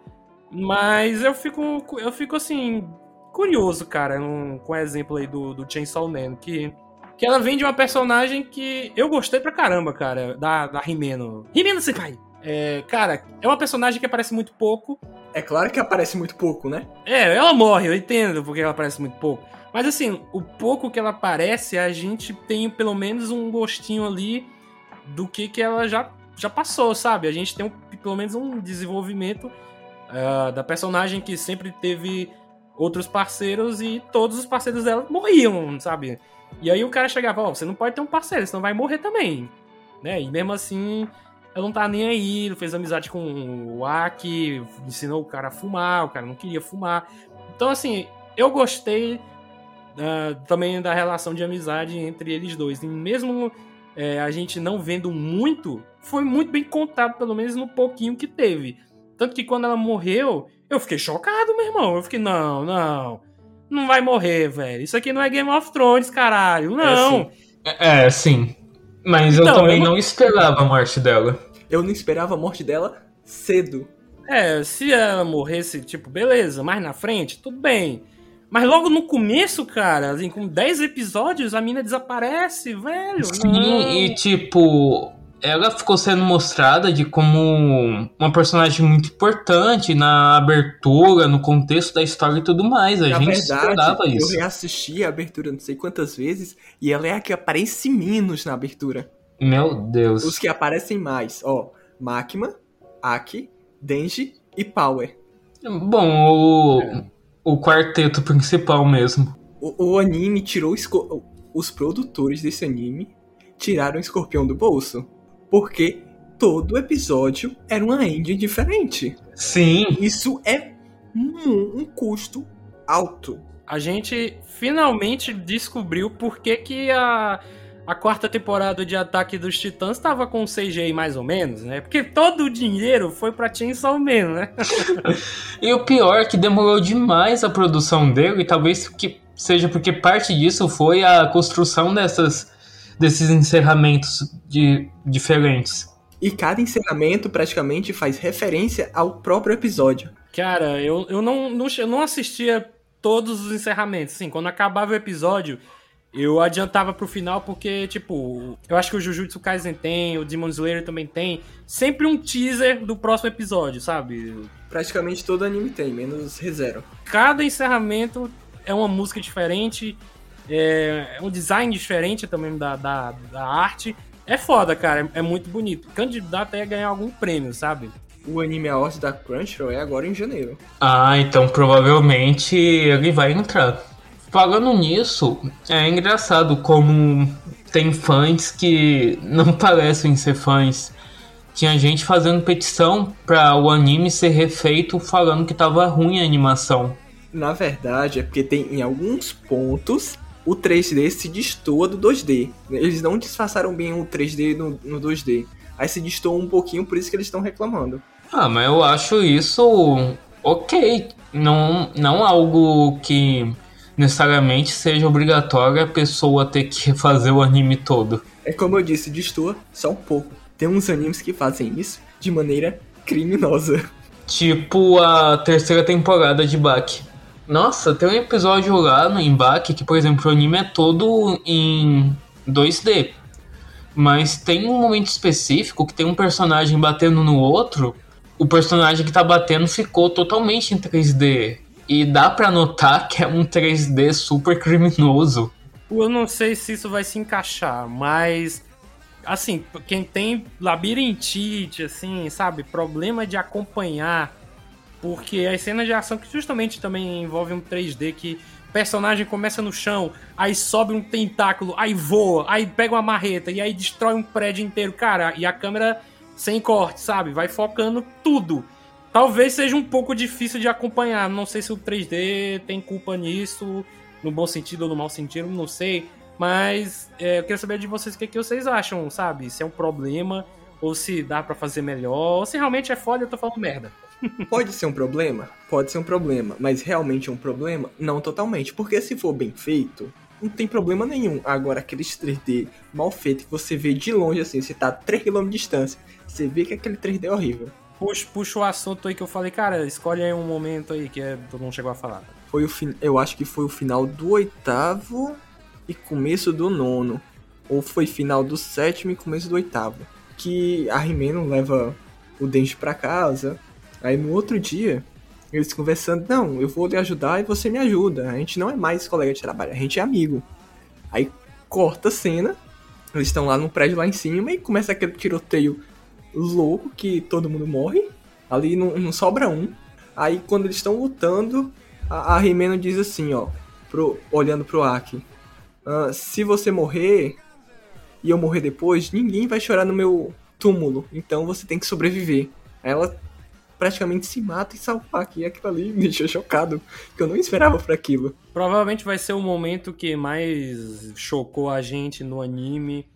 [SPEAKER 1] Mas eu fico, eu fico assim, curioso, cara, um, com o exemplo aí do, do Chainsaw Man, que que ela vem de uma personagem que eu gostei pra caramba, cara, da, da Rimeno. Rimeno Senpai! É, cara, é uma personagem que aparece muito pouco.
[SPEAKER 3] É claro que aparece muito pouco, né?
[SPEAKER 1] É, ela morre, eu entendo porque ela aparece muito pouco. Mas assim, o pouco que ela aparece, a gente tem pelo menos um gostinho ali do que, que ela já, já passou, sabe? A gente tem um, pelo menos um desenvolvimento uh, da personagem que sempre teve outros parceiros e todos os parceiros dela morriam, sabe? E aí o cara chegava, ó, oh, você não pode ter um parceiro, senão vai morrer também. Né? E mesmo assim, ela não tá nem aí, fez amizade com o Aki, ensinou o cara a fumar, o cara não queria fumar. Então, assim, eu gostei uh, também da relação de amizade entre eles dois. E mesmo é, a gente não vendo muito, foi muito bem contado, pelo menos no pouquinho que teve. Tanto que quando ela morreu, eu fiquei chocado, meu irmão. Eu fiquei, não, não não vai morrer, velho. Isso aqui não é Game of Thrones, caralho. Não.
[SPEAKER 2] É, sim. Mas então, eu também eu não... não esperava a morte dela.
[SPEAKER 3] Eu não esperava a morte dela cedo.
[SPEAKER 1] É, se ela morresse, tipo, beleza, mais na frente, tudo bem. Mas logo no começo, cara, assim, com 10 episódios, a mina desaparece, velho.
[SPEAKER 2] Sim, não. e tipo, ela ficou sendo mostrada de como uma personagem muito importante na abertura, no contexto da história e tudo mais. A na gente verdade, esperava isso.
[SPEAKER 3] Eu reassisti a abertura não sei quantas vezes e ela é a que aparece menos na abertura.
[SPEAKER 2] Meu Deus.
[SPEAKER 3] Os que aparecem mais, ó, Makima, Aki, Denji e Power.
[SPEAKER 2] Bom, o, é. o quarteto principal mesmo.
[SPEAKER 3] O, o anime tirou os produtores desse anime tiraram o escorpião do bolso porque todo episódio era uma engine diferente.
[SPEAKER 2] Sim.
[SPEAKER 3] Isso é um, um custo alto.
[SPEAKER 1] A gente finalmente descobriu por que, que a, a quarta temporada de Ataque dos Titãs estava com CGI mais ou menos, né? Porque todo o dinheiro foi pra Chainsaw Man, né?
[SPEAKER 2] e o pior é que demorou demais a produção dele, e talvez que seja porque parte disso foi a construção dessas desses encerramentos de, diferentes.
[SPEAKER 3] E cada encerramento praticamente faz referência ao próprio episódio.
[SPEAKER 1] Cara, eu, eu não, não, eu não assistia todos os encerramentos. Assim, quando acabava o episódio, eu adiantava pro final porque, tipo, eu acho que o Jujutsu Kaisen tem, o Demon Slayer também tem, sempre um teaser do próximo episódio, sabe?
[SPEAKER 3] Praticamente todo anime tem, menos ReZero.
[SPEAKER 1] Cada encerramento é uma música diferente, é, é um design diferente também da, da, da arte. É foda, cara. É, é muito bonito. Candidato a ganhar algum prêmio, sabe?
[SPEAKER 3] O anime Awards da Crunchyroll é agora em janeiro.
[SPEAKER 2] Ah, então provavelmente ele vai entrar. Falando nisso, é engraçado como tem fãs que não parecem ser fãs. Tinha gente fazendo petição para o anime ser refeito falando que tava ruim a animação.
[SPEAKER 3] Na verdade, é porque tem em alguns pontos o 3D se destoa do 2D. Eles não disfarçaram bem o 3D no, no 2D. Aí se destoa um pouquinho, por isso que eles estão reclamando.
[SPEAKER 2] Ah, mas eu acho isso ok. Não, não algo que necessariamente seja obrigatório a pessoa ter que fazer o anime todo.
[SPEAKER 3] É como eu disse, destoa só um pouco. Tem uns animes que fazem isso de maneira criminosa.
[SPEAKER 2] Tipo a terceira temporada de Baki. Nossa, tem um episódio lá no Embate que, por exemplo, o anime é todo em 2D. Mas tem um momento específico que tem um personagem batendo no outro. O personagem que tá batendo ficou totalmente em 3D. E dá pra notar que é um 3D super criminoso.
[SPEAKER 1] Eu não sei se isso vai se encaixar, mas. Assim, quem tem labirintite, assim, sabe? Problema de acompanhar porque as cenas de ação que justamente também envolvem um 3D que o personagem começa no chão, aí sobe um tentáculo, aí voa, aí pega uma marreta e aí destrói um prédio inteiro, cara, e a câmera sem corte, sabe? Vai focando tudo. Talvez seja um pouco difícil de acompanhar. Não sei se o 3D tem culpa nisso, no bom sentido ou no mau sentido, não sei. Mas é, eu queria saber de vocês o que, é que vocês acham, sabe? Se é um problema, ou se dá para fazer melhor, ou se realmente é foda eu tô falando merda.
[SPEAKER 3] Pode ser um problema? Pode ser um problema. Mas realmente é um problema? Não totalmente. Porque se for bem feito, não tem problema nenhum. Agora, aqueles 3D mal feito que você vê de longe, assim, você tá a 3km de distância, você vê que aquele 3D é horrível.
[SPEAKER 1] Puxa, puxa o assunto aí que eu falei, cara, escolhe aí um momento aí que é, todo mundo chegou a falar.
[SPEAKER 3] Foi o fin... Eu acho que foi o final do oitavo e começo do nono. Ou foi final do sétimo e começo do oitavo. Que a Rimeno leva o Denji pra casa Aí no outro dia, eles conversando, não, eu vou lhe ajudar e você me ajuda. A gente não é mais colega de trabalho, a gente é amigo. Aí corta a cena, eles estão lá no prédio lá em cima e começa aquele tiroteio louco que todo mundo morre. Ali não, não sobra um. Aí quando eles estão lutando, a, a Rimeno diz assim, ó, pro, olhando pro Aki. Ah, se você morrer e eu morrer depois, ninguém vai chorar no meu túmulo. Então você tem que sobreviver. Ela praticamente se mata e salvar aqui. Aquilo ali me deixou chocado, que eu não esperava por aquilo.
[SPEAKER 1] Provavelmente vai ser o momento que mais chocou a gente no anime.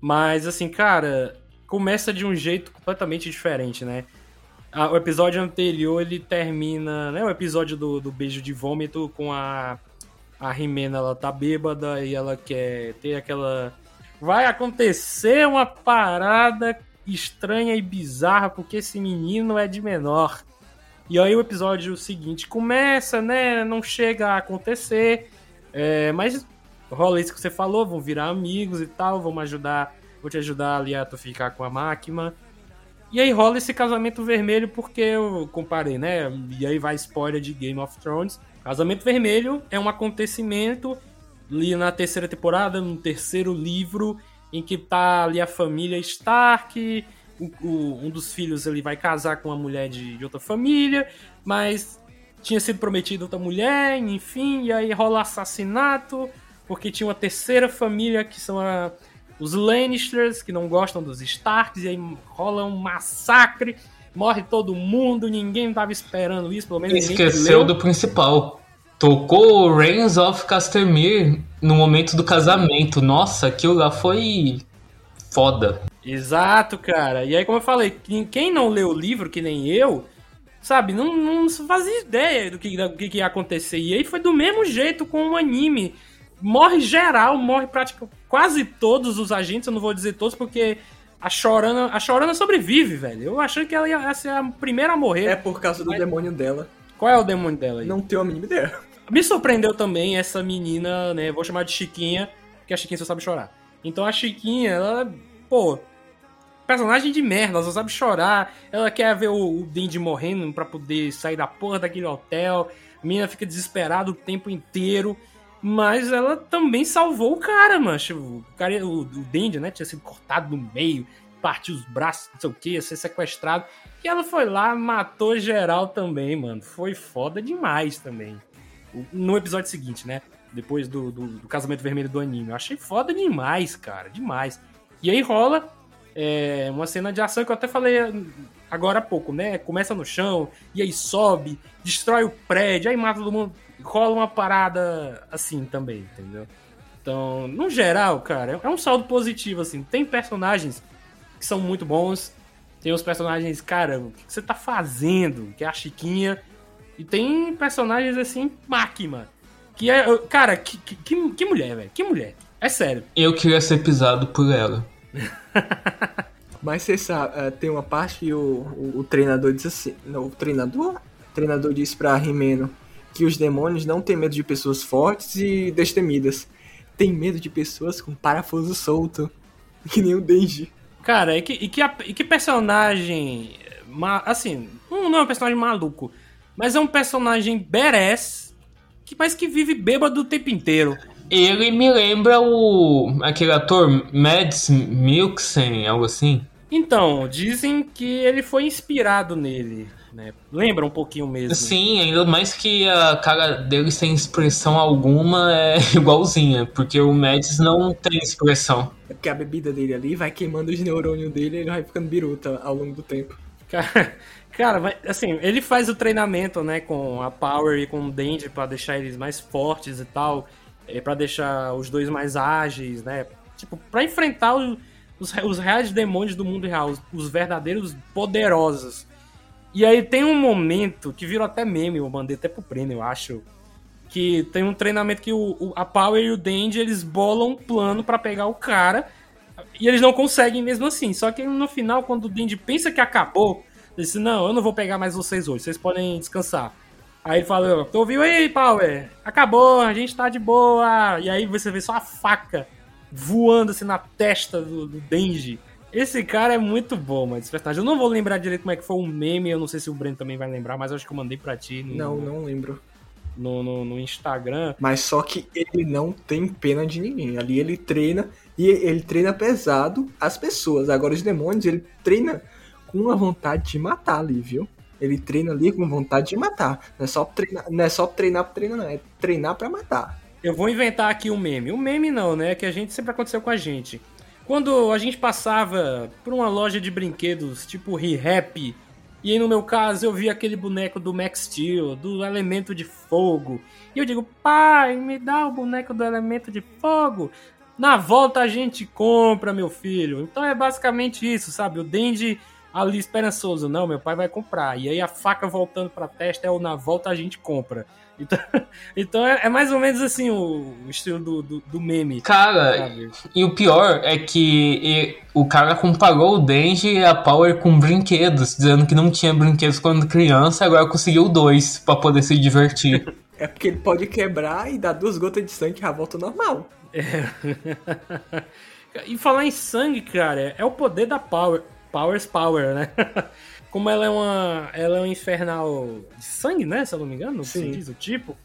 [SPEAKER 1] Mas, assim, cara, começa de um jeito completamente diferente, né? O episódio anterior ele termina, né? O episódio do, do beijo de vômito com a, a Rimena, ela tá bêbada e ela quer ter aquela. Vai acontecer uma parada estranha e bizarra porque esse menino é de menor. E aí o episódio seguinte começa, né? Não chega a acontecer, é, mas rola isso que você falou, vão virar amigos e tal, vamos ajudar, vou te ajudar ali a tu ficar com a máquina. E aí rola esse casamento vermelho porque eu comparei, né? E aí vai spoiler de Game of Thrones. Casamento vermelho é um acontecimento ali na terceira temporada, no terceiro livro, em que tá ali a família Stark, o, o, um dos filhos ele vai casar com uma mulher de, de, outra família, mas tinha sido prometido outra mulher, enfim, e aí rola assassinato, porque tinha uma terceira família que são a, os Lannisters, que não gostam dos Starks, e aí rola um massacre, morre todo mundo, ninguém tava esperando isso, pelo menos
[SPEAKER 2] Esqueceu do principal. Tocou Reigns of Castamere no momento do casamento. Nossa, aquilo lá foi foda.
[SPEAKER 1] Exato, cara. E aí, como eu falei, quem não leu o livro, que nem eu, sabe, não, não fazia ideia do que, do que ia acontecer. E aí foi do mesmo jeito com o anime. Morre geral, morre praticamente quase todos os agentes, eu não vou dizer todos, porque a Chorana, a Chorana sobrevive, velho. Eu achei que ela ia ser a primeira a morrer.
[SPEAKER 3] É por causa do mas... demônio dela.
[SPEAKER 1] Qual é o demônio dela aí?
[SPEAKER 3] Não tenho a mínima ideia.
[SPEAKER 1] Me surpreendeu também essa menina, né? Vou chamar de Chiquinha, porque a Chiquinha só sabe chorar. Então a Chiquinha, ela, pô, personagem de merda, ela só sabe chorar. Ela quer ver o, o morrendo para poder sair da porra daquele hotel. A menina fica desesperada o tempo inteiro. Mas ela também salvou o cara, mancho. O, cara, o, o né? Tinha sido cortado no meio, partiu os braços, não sei o que, ia ser sequestrado. E ela foi lá, matou geral também, mano. Foi foda demais também no episódio seguinte, né? depois do, do, do casamento vermelho do anime. Eu achei foda demais, cara, demais. E aí rola é, uma cena de ação que eu até falei agora há pouco, né? Começa no chão, e aí sobe, destrói o prédio, aí mata todo mundo. Rola uma parada assim também, entendeu? Então, no geral, cara, é um saldo positivo, assim. Tem personagens que são muito bons, tem os personagens, cara, o que você tá fazendo? Que é a Chiquinha. E tem personagens assim, máquina. Que é. Cara, que, que, que mulher, velho. Que mulher. É sério.
[SPEAKER 2] Eu queria ser pisado por ela.
[SPEAKER 3] Mas você sabe, é, tem uma parte que o, o, o treinador diz assim. Não, o treinador? O treinador diz pra Rimeno que os demônios não têm medo de pessoas fortes e destemidas. Tem medo de pessoas com parafuso solto. Que nem o Denji.
[SPEAKER 1] Cara, e que, e que, e que personagem. Assim, não é um personagem maluco, mas é um personagem badass, que, mas que vive bêbado o tempo inteiro.
[SPEAKER 2] Ele me lembra o. aquele ator Mads Mikkelsen, algo assim.
[SPEAKER 1] Então, dizem que ele foi inspirado nele. Né? Lembra um pouquinho mesmo.
[SPEAKER 2] Sim, ainda mais que a cara dele sem expressão alguma é igualzinha, porque o Mads não tem expressão.
[SPEAKER 3] É porque a bebida dele ali vai queimando os neurônios dele e ele vai ficando biruta ao longo do tempo.
[SPEAKER 1] Cara, cara assim, ele faz o treinamento, né, com a Power e com o Dandy para deixar eles mais fortes e tal, para deixar os dois mais ágeis, né? Tipo, para enfrentar os, os, os reais demônios do mundo real, os, os verdadeiros poderosos. E aí tem um momento que virou até meme, eu mandei até pro prêmio, eu acho. Que tem um treinamento que o, o a Power e o Dandy eles bolam um plano para pegar o cara. E eles não conseguem mesmo assim. Só que no final, quando o Dandy pensa que acabou, ele disse: Não, eu não vou pegar mais vocês hoje, vocês podem descansar. Aí ele fala: Tu ouviu aí, Power? Acabou, a gente tá de boa. E aí você vê só a faca voando assim na testa do, do Denji. Esse cara é muito bom, mas personagem. Eu não vou lembrar direito como é que foi o meme, eu não sei se o Breno também vai lembrar, mas acho que eu mandei pra ti.
[SPEAKER 3] No, não, não lembro.
[SPEAKER 1] No, no, no, Instagram.
[SPEAKER 3] Mas só que ele não tem pena de ninguém. Ali ele treina e ele treina pesado as pessoas. Agora os demônios, ele treina com uma vontade de matar ali, viu? Ele treina ali com vontade de matar. Não é só treinar, não é só treinar pra treinar, não. É treinar pra matar.
[SPEAKER 1] Eu vou inventar aqui um meme. Um meme não, né? Que a gente sempre aconteceu com a gente. Quando a gente passava por uma loja de brinquedos tipo Re-Rap, e aí no meu caso eu vi aquele boneco do Max Steel, do Elemento de Fogo, e eu digo, pai, me dá o boneco do Elemento de Fogo. Na volta a gente compra, meu filho. Então é basicamente isso, sabe? O Dendy ali esperançoso, não, meu pai vai comprar. E aí a faca voltando pra testa é o na volta a gente compra. Então, então é, é, mais ou menos assim o, o estilo do, do, do, meme.
[SPEAKER 2] Cara, sabe? e o pior é que e, o cara comparou o Denji e a Power com brinquedos, dizendo que não tinha brinquedos quando criança, agora conseguiu dois para poder se divertir.
[SPEAKER 3] é porque ele pode quebrar e dar duas gotas de sangue e já volta normal. É.
[SPEAKER 1] e falar em sangue, cara, é o poder da Power. Powers Power, né? como ela é uma ela é um infernal de sangue, né? Se eu não me engano, Sim. diz o tipo.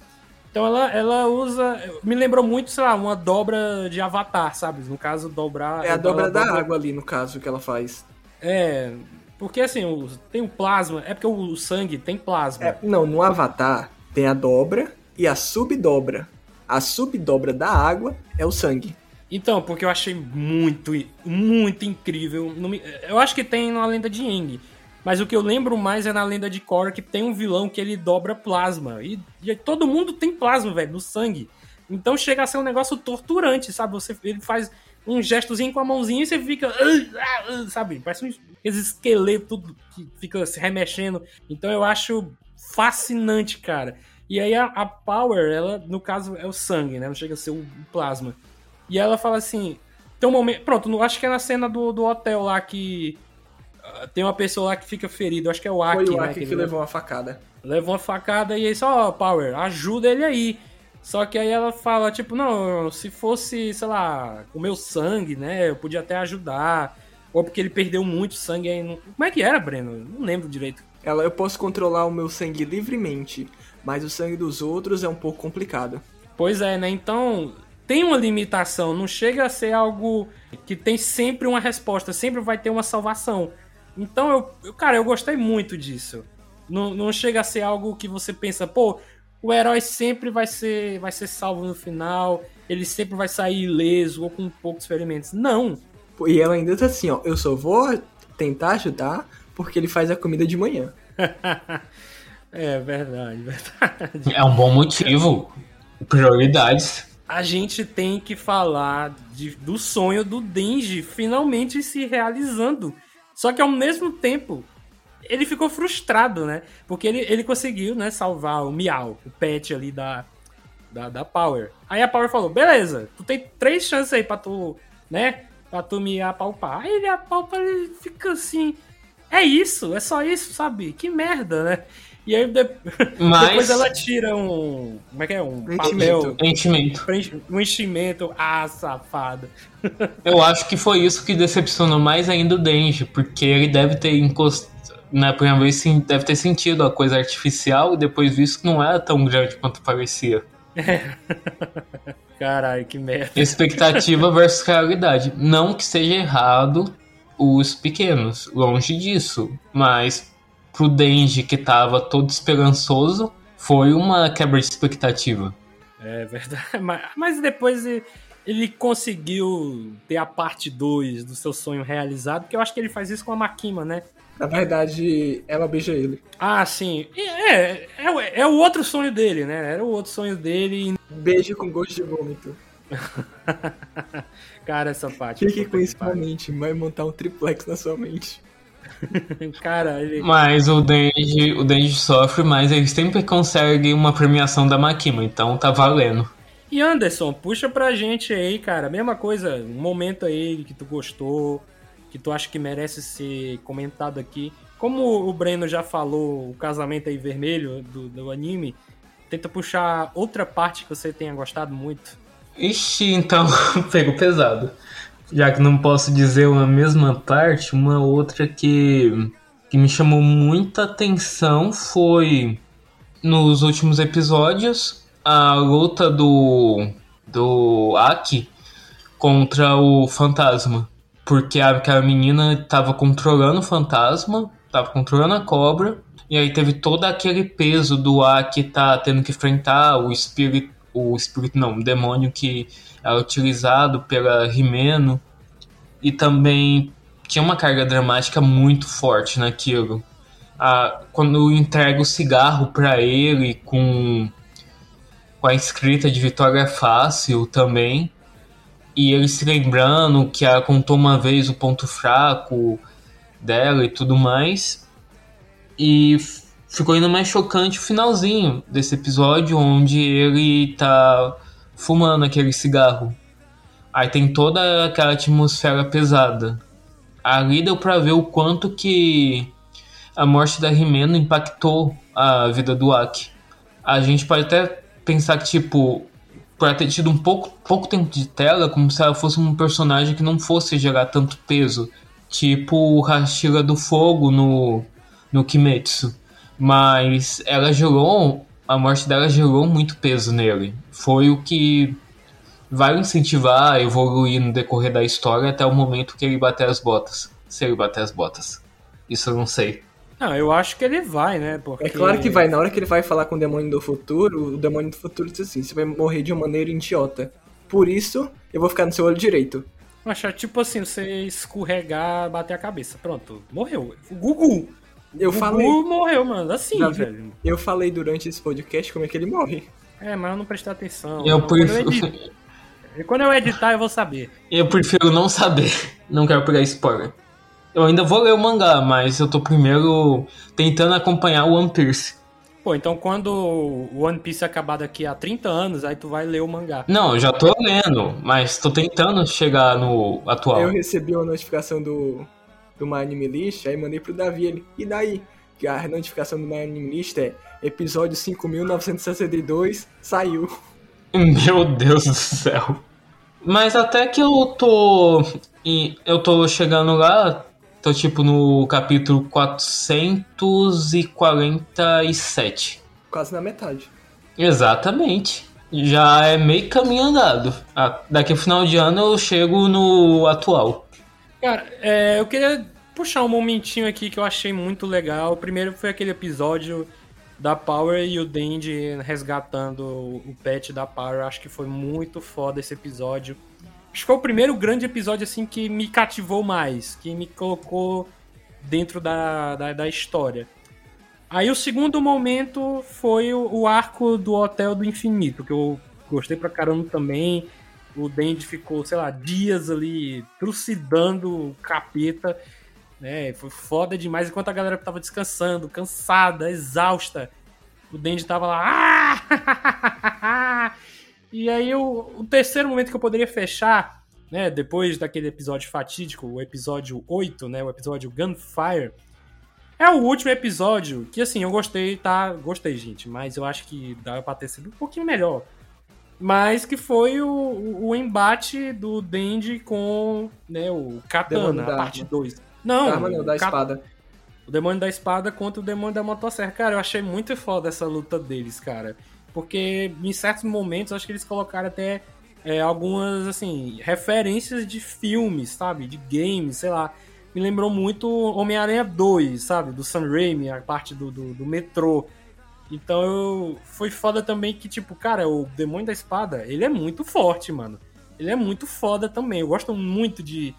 [SPEAKER 1] Então ela, ela usa. Me lembrou muito, sei lá, uma dobra de Avatar, sabe? No caso, dobrar.
[SPEAKER 3] É a dobra da dobra... água ali, no caso, que ela faz.
[SPEAKER 1] É. Porque assim, tem o plasma. É porque o sangue tem plasma. É,
[SPEAKER 3] não, no Avatar tem a dobra e a subdobra. A subdobra da água é o sangue.
[SPEAKER 1] Então, porque eu achei muito, muito incrível. Eu acho que tem na lenda de Yang mas o que eu lembro mais é na lenda de Korra que tem um vilão que ele dobra plasma. E, e todo mundo tem plasma, velho, no sangue. Então chega a ser um negócio torturante, sabe? Você, ele faz um gestozinho com a mãozinha e você fica. Sabe? Parece um esqueleto que fica se remexendo. Então eu acho fascinante, cara. E aí a, a, Power, ela, no caso, é o sangue, né? Não chega a ser o plasma. E ela fala assim. Tem um momento. Pronto, acho que é na cena do, do hotel lá que tem uma pessoa lá que fica ferido, acho que é o Aki,
[SPEAKER 3] Foi o
[SPEAKER 1] né,
[SPEAKER 3] Aki que, que levou uma facada.
[SPEAKER 1] Levou uma facada e aí só, oh, Power, ajuda ele aí. Só que aí ela fala, tipo, não, se fosse, sei lá, o meu sangue, né, eu podia até ajudar. Ou porque ele perdeu muito sangue aí. No... Como é que era, Breno? Não lembro direito.
[SPEAKER 3] Ela, eu posso controlar o meu sangue livremente, mas o sangue dos outros é um pouco complicado.
[SPEAKER 1] Pois é, né? Então, tem uma limitação, não chega a ser algo que tem sempre uma resposta, sempre vai ter uma salvação. Então, eu, eu cara, eu gostei muito disso. Não, não chega a ser algo que você pensa, pô, o herói sempre vai ser, vai ser salvo no final, ele sempre vai sair ileso ou com poucos ferimentos. Não.
[SPEAKER 3] E ela ainda tá assim, ó, eu só vou tentar ajudar porque ele faz a comida de manhã.
[SPEAKER 1] é verdade, verdade.
[SPEAKER 2] É um bom motivo. Prioridades.
[SPEAKER 1] A gente tem que falar de, do sonho do Denji finalmente se realizando. Só que ao mesmo tempo, ele ficou frustrado, né? Porque ele, ele conseguiu, né, salvar o Miau, o pet ali da, da, da Power. Aí a Power falou, beleza, tu tem três chances aí pra tu, né, pra tu me apalpar. Aí ele apalpa, ele fica assim, é isso, é só isso, sabe? Que merda, né? E aí de... Mas... depois ela tira um. Como é que é? Um papel.
[SPEAKER 2] Enchimento.
[SPEAKER 1] Um enchimento. Ah, safada.
[SPEAKER 2] Eu acho que foi isso que decepcionou mais ainda o Denji, porque ele deve ter encostado. Na primeira vez deve ter sentido a coisa artificial e depois visto que não era tão grande quanto parecia.
[SPEAKER 1] É. Caralho, que merda.
[SPEAKER 2] Expectativa versus realidade. Não que seja errado os pequenos, longe disso. Mas pro Denji, que tava todo esperançoso, foi uma quebra de expectativa.
[SPEAKER 1] É verdade. Mas depois ele conseguiu ter a parte 2 do seu sonho realizado, porque eu acho que ele faz isso com a Makima, né?
[SPEAKER 3] Na verdade, ela beija ele.
[SPEAKER 1] Ah, sim. É, é, é o outro sonho dele, né? Era o outro sonho dele.
[SPEAKER 3] Beijo com gosto de vômito.
[SPEAKER 1] Cara, essa parte.
[SPEAKER 3] Fique com isso na mente, vai montar um triplex na sua mente.
[SPEAKER 1] Cara, ele...
[SPEAKER 2] Mas o Denji, o Denji sofre, mas ele sempre consegue uma premiação da Makima, então tá valendo.
[SPEAKER 1] E Anderson, puxa pra gente aí, cara, mesma coisa, um momento aí que tu gostou, que tu acha que merece ser comentado aqui. Como o Breno já falou, o casamento aí vermelho do, do anime, tenta puxar outra parte que você tenha gostado muito.
[SPEAKER 2] Ixi, então pego pesado. Já que não posso dizer uma mesma parte, uma outra que, que me chamou muita atenção foi nos últimos episódios a luta do, do Aki contra o fantasma. Porque aquela menina estava controlando o fantasma, estava controlando a cobra, e aí teve todo aquele peso do que tá tendo que enfrentar o espírito, o espírito não, o demônio que é utilizado pela Rimeno, e também tinha uma carga dramática muito forte naquilo. Ah, quando entrega o cigarro para ele com, com a escrita de Vitória Fácil também, e ele se lembrando que ela contou uma vez o ponto fraco dela e tudo mais. E ficou ainda mais chocante o finalzinho desse episódio, onde ele tá fumando aquele cigarro. Aí tem toda aquela atmosfera pesada. Ali deu pra ver o quanto que a morte da Rimeno impactou a vida do Aki. A gente pode até pensar que, tipo, por ter tido um pouco, pouco tempo de tela, como se ela fosse um personagem que não fosse gerar tanto peso. Tipo o Hashira do Fogo no, no Kimetsu. Mas ela gerou. A morte dela gerou muito peso nele. Foi o que vai incentivar a evoluir no decorrer da história até o momento que ele bater as botas. Se ele bater as botas. Isso eu não sei.
[SPEAKER 1] Não, eu acho que ele vai, né? Porque...
[SPEAKER 3] É claro que vai. Na hora que ele vai falar com o demônio do futuro, o demônio do futuro diz assim: você vai morrer de uma maneira idiota. Por isso, eu vou ficar no seu olho direito.
[SPEAKER 1] Acho tipo assim, você escorregar, bater a cabeça. Pronto, morreu. O Gugu.
[SPEAKER 3] Eu
[SPEAKER 1] o Gugu
[SPEAKER 3] falei.
[SPEAKER 1] morreu, mano. Assim, Já velho.
[SPEAKER 3] Eu falei durante esse podcast como é que ele morre.
[SPEAKER 1] É, mas eu não prestei atenção.
[SPEAKER 2] Eu prefiro.
[SPEAKER 1] Quando eu editar, eu vou saber.
[SPEAKER 2] Eu prefiro não saber. Não quero pegar spoiler. Eu ainda vou ler o mangá, mas eu tô primeiro tentando acompanhar o One Piece.
[SPEAKER 1] Pô, então quando o One Piece acabar daqui a 30 anos, aí tu vai ler o mangá.
[SPEAKER 2] Não, eu já tô lendo, mas tô tentando chegar no atual.
[SPEAKER 3] Eu recebi uma notificação do, do My Anime List, aí mandei pro Davi ele. E daí? Que a notificação do My Anime List é episódio 5962 saiu.
[SPEAKER 2] Meu Deus do céu. Mas até que eu tô. Eu tô chegando lá, Tô tipo no capítulo 447.
[SPEAKER 3] Quase na metade.
[SPEAKER 2] Exatamente. Já é meio caminho andado. Daqui ao final de ano eu chego no atual.
[SPEAKER 1] Cara, é, eu queria puxar um momentinho aqui que eu achei muito legal. O primeiro foi aquele episódio da Power e o Dandy resgatando o pet da Power. Acho que foi muito foda esse episódio. Acho que foi o primeiro grande episódio assim que me cativou mais, que me colocou dentro da, da, da história. Aí o segundo momento foi o, o, arco do Hotel do Infinito, que eu gostei pra caramba também. O Dandy ficou, sei lá, dias ali trucidando o capeta. Né? Foi foda demais. Enquanto a galera tava descansando, cansada, exausta, o Dandy tava lá. Ah! e aí o, o terceiro momento que eu poderia fechar, né? Depois daquele episódio fatídico, o episódio 8, né? O episódio Gunfire. É o último episódio que, assim, eu gostei, tá? Gostei, gente, mas eu acho que dá pra ter sido um pouquinho melhor. Mas que foi o, o, o embate do Dandy com né, o Katana, a parte 2. Não,
[SPEAKER 3] arma não, da espada.
[SPEAKER 1] O demônio da espada contra o demônio da motosserra. Cara, eu achei muito foda essa luta deles, cara. Porque em certos momentos acho que eles colocaram até é, algumas, assim, referências de filmes, sabe? De games, sei lá. Me lembrou muito Homem-Aranha 2, sabe? Do Sam Raimi, a parte do, do, do metrô. Então eu... foi foda também que, tipo, cara, o Demônio da Espada, ele é muito forte, mano. Ele é muito foda também. Eu gosto muito de,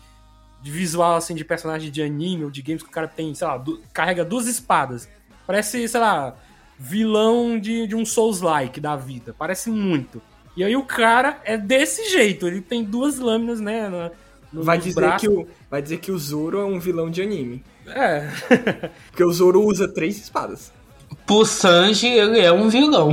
[SPEAKER 1] de visual, assim, de personagem de anime ou de games que o cara tem, sei lá, carrega duas espadas. Parece, sei lá, vilão de, de um Souls-like da vida. Parece muito. E aí o cara é desse jeito. Ele tem duas lâminas, né? No,
[SPEAKER 3] vai, dizer que o, vai dizer que o Zoro é um vilão de anime.
[SPEAKER 1] É.
[SPEAKER 3] Porque o Zoro usa três espadas.
[SPEAKER 2] Pro Sanji, ele é um vilão.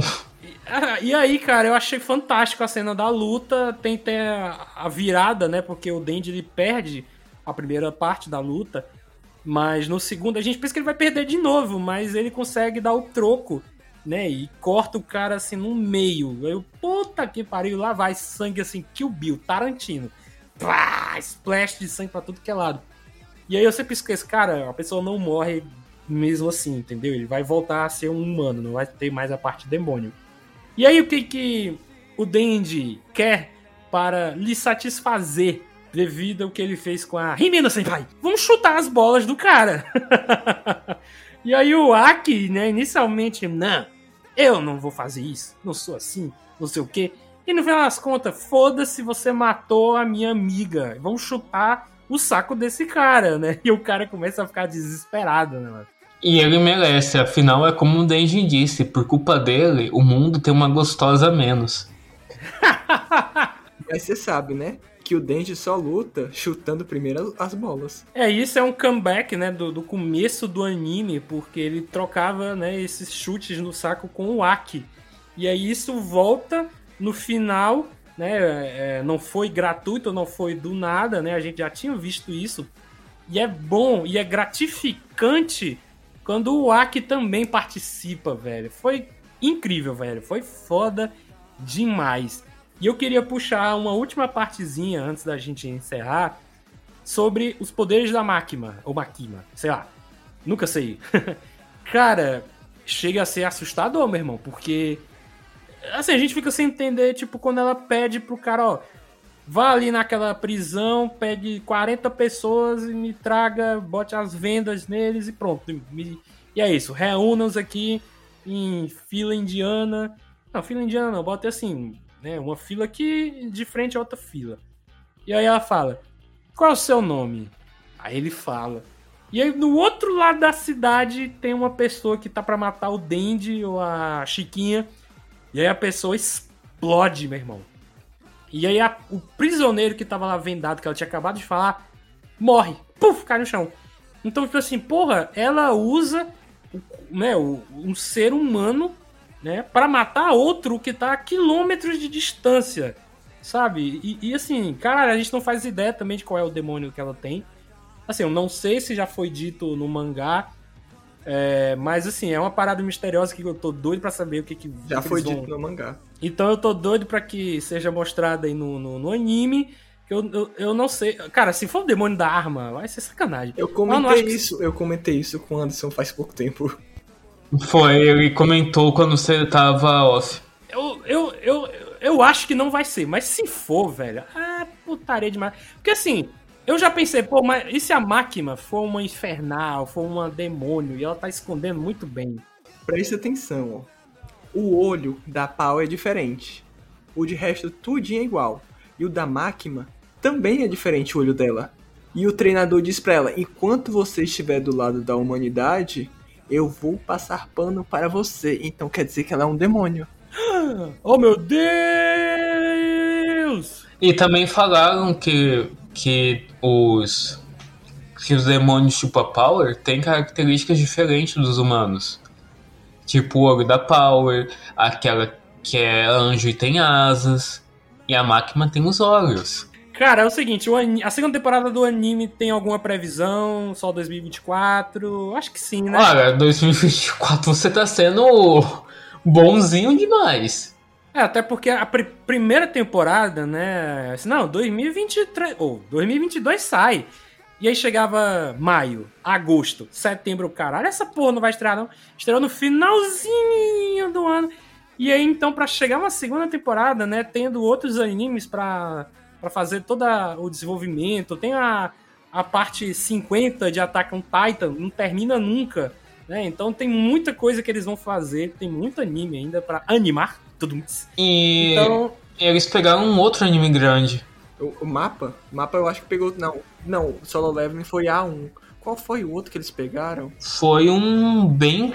[SPEAKER 1] E aí, cara, eu achei fantástico a cena da luta. Tem até a virada, né? Porque o Denji ele perde a primeira parte da luta. Mas no segundo, a gente pensa que ele vai perder de novo, mas ele consegue dar o troco, né? E corta o cara assim no meio. Eu, puta que pariu, lá vai sangue assim, Kill Bill, Tarantino. Pá, splash de sangue pra tudo que é lado. E aí eu sempre esqueço, cara, a pessoa não morre mesmo assim, entendeu? Ele vai voltar a ser um humano, não vai ter mais a parte demônio. E aí o que que o Denji quer para lhe satisfazer devido ao que ele fez com a Rimino Senpai. Vamos chutar as bolas do cara. e aí o Aki, né, inicialmente, não, eu não vou fazer isso, não sou assim, não sei o quê. E no final das contas, foda-se, você matou a minha amiga. Vamos chutar o saco desse cara, né? E o cara começa a ficar desesperado, né, mano?
[SPEAKER 2] E ele merece, afinal é como o Denji disse, por culpa dele, o mundo tem uma gostosa a menos.
[SPEAKER 3] Mas você sabe, né? que o Denji só luta chutando primeiro as bolas.
[SPEAKER 1] É, isso é um comeback, né, do, do começo do anime, porque ele trocava, né, esses chutes no saco com o Aki. E aí isso volta no final, né, é, não foi gratuito, não foi do nada, né, a gente já tinha visto isso. E é bom e é gratificante quando o Aki também participa, velho. Foi incrível, velho. Foi foda demais. E eu queria puxar uma última partezinha antes da gente encerrar sobre os poderes da Máquina, ou Makima, sei lá. Nunca sei. Cara, chega a ser assustador, meu irmão, porque assim, a gente fica sem entender, tipo, quando ela pede pro cara, ó, vá ali naquela prisão, pegue 40 pessoas e me traga, bote as vendas neles e pronto. E é isso, reúna-os aqui em fila indiana. Não, fila indiana não, bota assim, né? Uma fila aqui de frente a outra fila. E aí ela fala: Qual é o seu nome? Aí ele fala. E aí no outro lado da cidade tem uma pessoa que tá para matar o Dandy ou a Chiquinha. E aí a pessoa explode, meu irmão. E aí a, o prisioneiro que tava lá vendado, que ela tinha acabado de falar, morre. Puf, cai no chão. Então, tipo assim, porra, ela usa né, um ser humano né, para matar outro que tá a quilômetros de distância, sabe? E, e, assim, cara, a gente não faz ideia também de qual é o demônio que ela tem. Assim, eu não sei se já foi dito no mangá, é, mas assim, é uma parada misteriosa que eu tô doido para saber o que que.
[SPEAKER 3] Já foi dito no mangá.
[SPEAKER 1] Então eu tô doido para que seja mostrado aí no, no, no anime. Que eu, eu, eu, não sei. Cara, se for o demônio da arma, vai ser sacanagem.
[SPEAKER 3] Eu comentei isso, que... eu comentei isso com o Anderson faz pouco tempo.
[SPEAKER 2] Foi, ele comentou quando você tava off.
[SPEAKER 1] Eu, eu, eu, eu acho que não vai ser, mas se for, velho, ah, putaria demais. Porque assim, eu já pensei, pô, mas e se a máquina for uma infernal, for uma demônio, e ela tá escondendo muito bem?
[SPEAKER 3] Presta atenção, ó. O olho da Pau é diferente. O de resto, tudinho é igual. E o da Máquina também é diferente o olho dela. E o treinador diz pra ela: enquanto você estiver do lado da humanidade, eu vou passar pano para você. Então quer dizer que ela é um demônio.
[SPEAKER 1] Oh meu Deus!
[SPEAKER 7] E também falaram que, que os que os demônios tipo Power têm características diferentes dos humanos. Tipo o olho da Power, aquela que é anjo e tem asas, e a máquina tem os olhos.
[SPEAKER 1] Cara, é o seguinte, o a segunda temporada do anime tem alguma previsão? Só 2024? Acho que sim, né?
[SPEAKER 7] Olha, 2024 você tá sendo bonzinho demais.
[SPEAKER 1] É, até porque a pr primeira temporada, né? Não, 2023. Ou oh, 2022 sai. E aí chegava maio, agosto, setembro, caralho, essa porra não vai estrear, não. Estreou no finalzinho do ano. E aí, então, para chegar uma segunda temporada, né, tendo outros animes para fazer todo o desenvolvimento, tem a, a parte 50 de Attack on Titan, não termina nunca, né? Então tem muita coisa que eles vão fazer, tem muito anime ainda para animar tudo.
[SPEAKER 7] E então, eles pegaram um outro anime grande.
[SPEAKER 3] O, o mapa? O mapa eu acho que pegou. Não, não, Solo Leveling foi A1. Qual foi o outro que eles pegaram?
[SPEAKER 7] Foi um bem.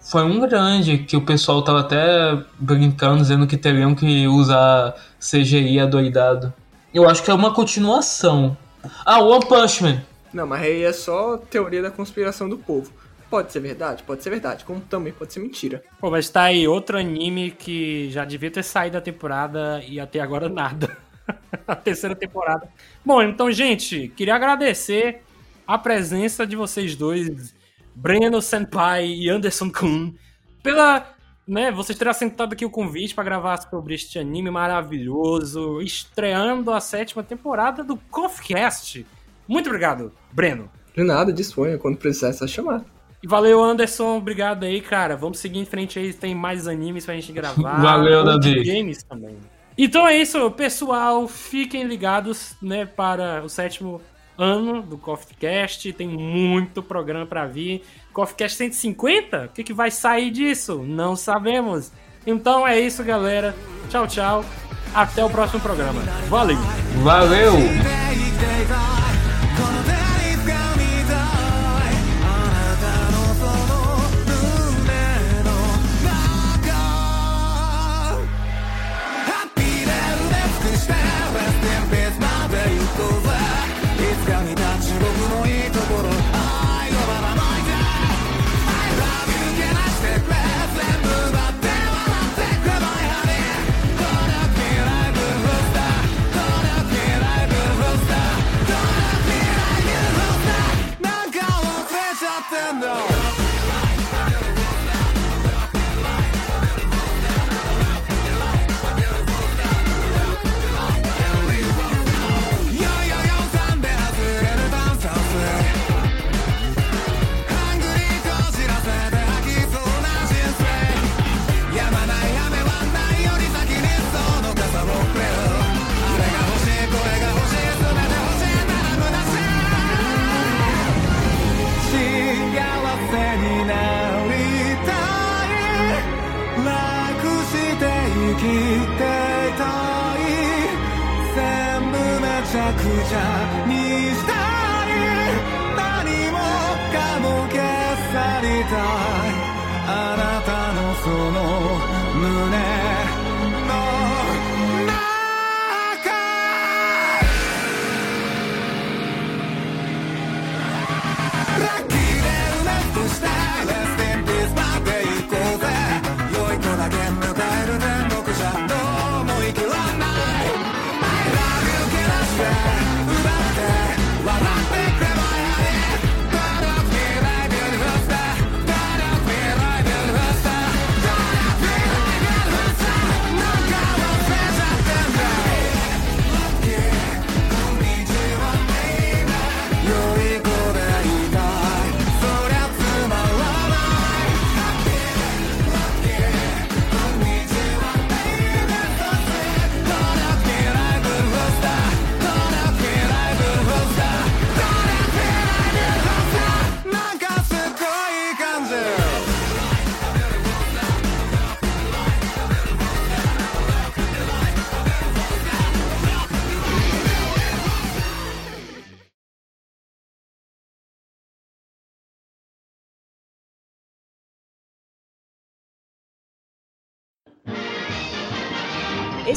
[SPEAKER 7] Foi um grande, que o pessoal tava até brincando, dizendo que teriam que usar CGI adoidado. Eu acho que é uma continuação. Ah, One Punch Man!
[SPEAKER 3] Não, mas aí é só teoria da conspiração do povo. Pode ser verdade? Pode ser verdade, como também pode ser mentira.
[SPEAKER 1] Pô, mas tá aí outro anime que já devia ter saído da temporada e até agora nada. a terceira temporada. Bom, então, gente, queria agradecer a presença de vocês dois, Breno Senpai e Anderson Kun, pela. Né, vocês terem aceitado aqui o convite para gravar sobre este anime maravilhoso, estreando a sétima temporada do Confcast. Muito obrigado, Breno.
[SPEAKER 3] De nada, disponha, quando precisar é só chamar.
[SPEAKER 1] E valeu, Anderson. Obrigado aí, cara. Vamos seguir em frente aí. Tem mais animes pra gente gravar.
[SPEAKER 7] Valeu, Davi.
[SPEAKER 1] games também. Então é isso, pessoal. Fiquem ligados, né, para o sétimo ano do CoffeeCast. Tem muito programa para vir. CoffeeCast 150? O que, que vai sair disso? Não sabemos. Então é isso, galera. Tchau, tchau. Até o próximo programa. Valeu.
[SPEAKER 7] Valeu.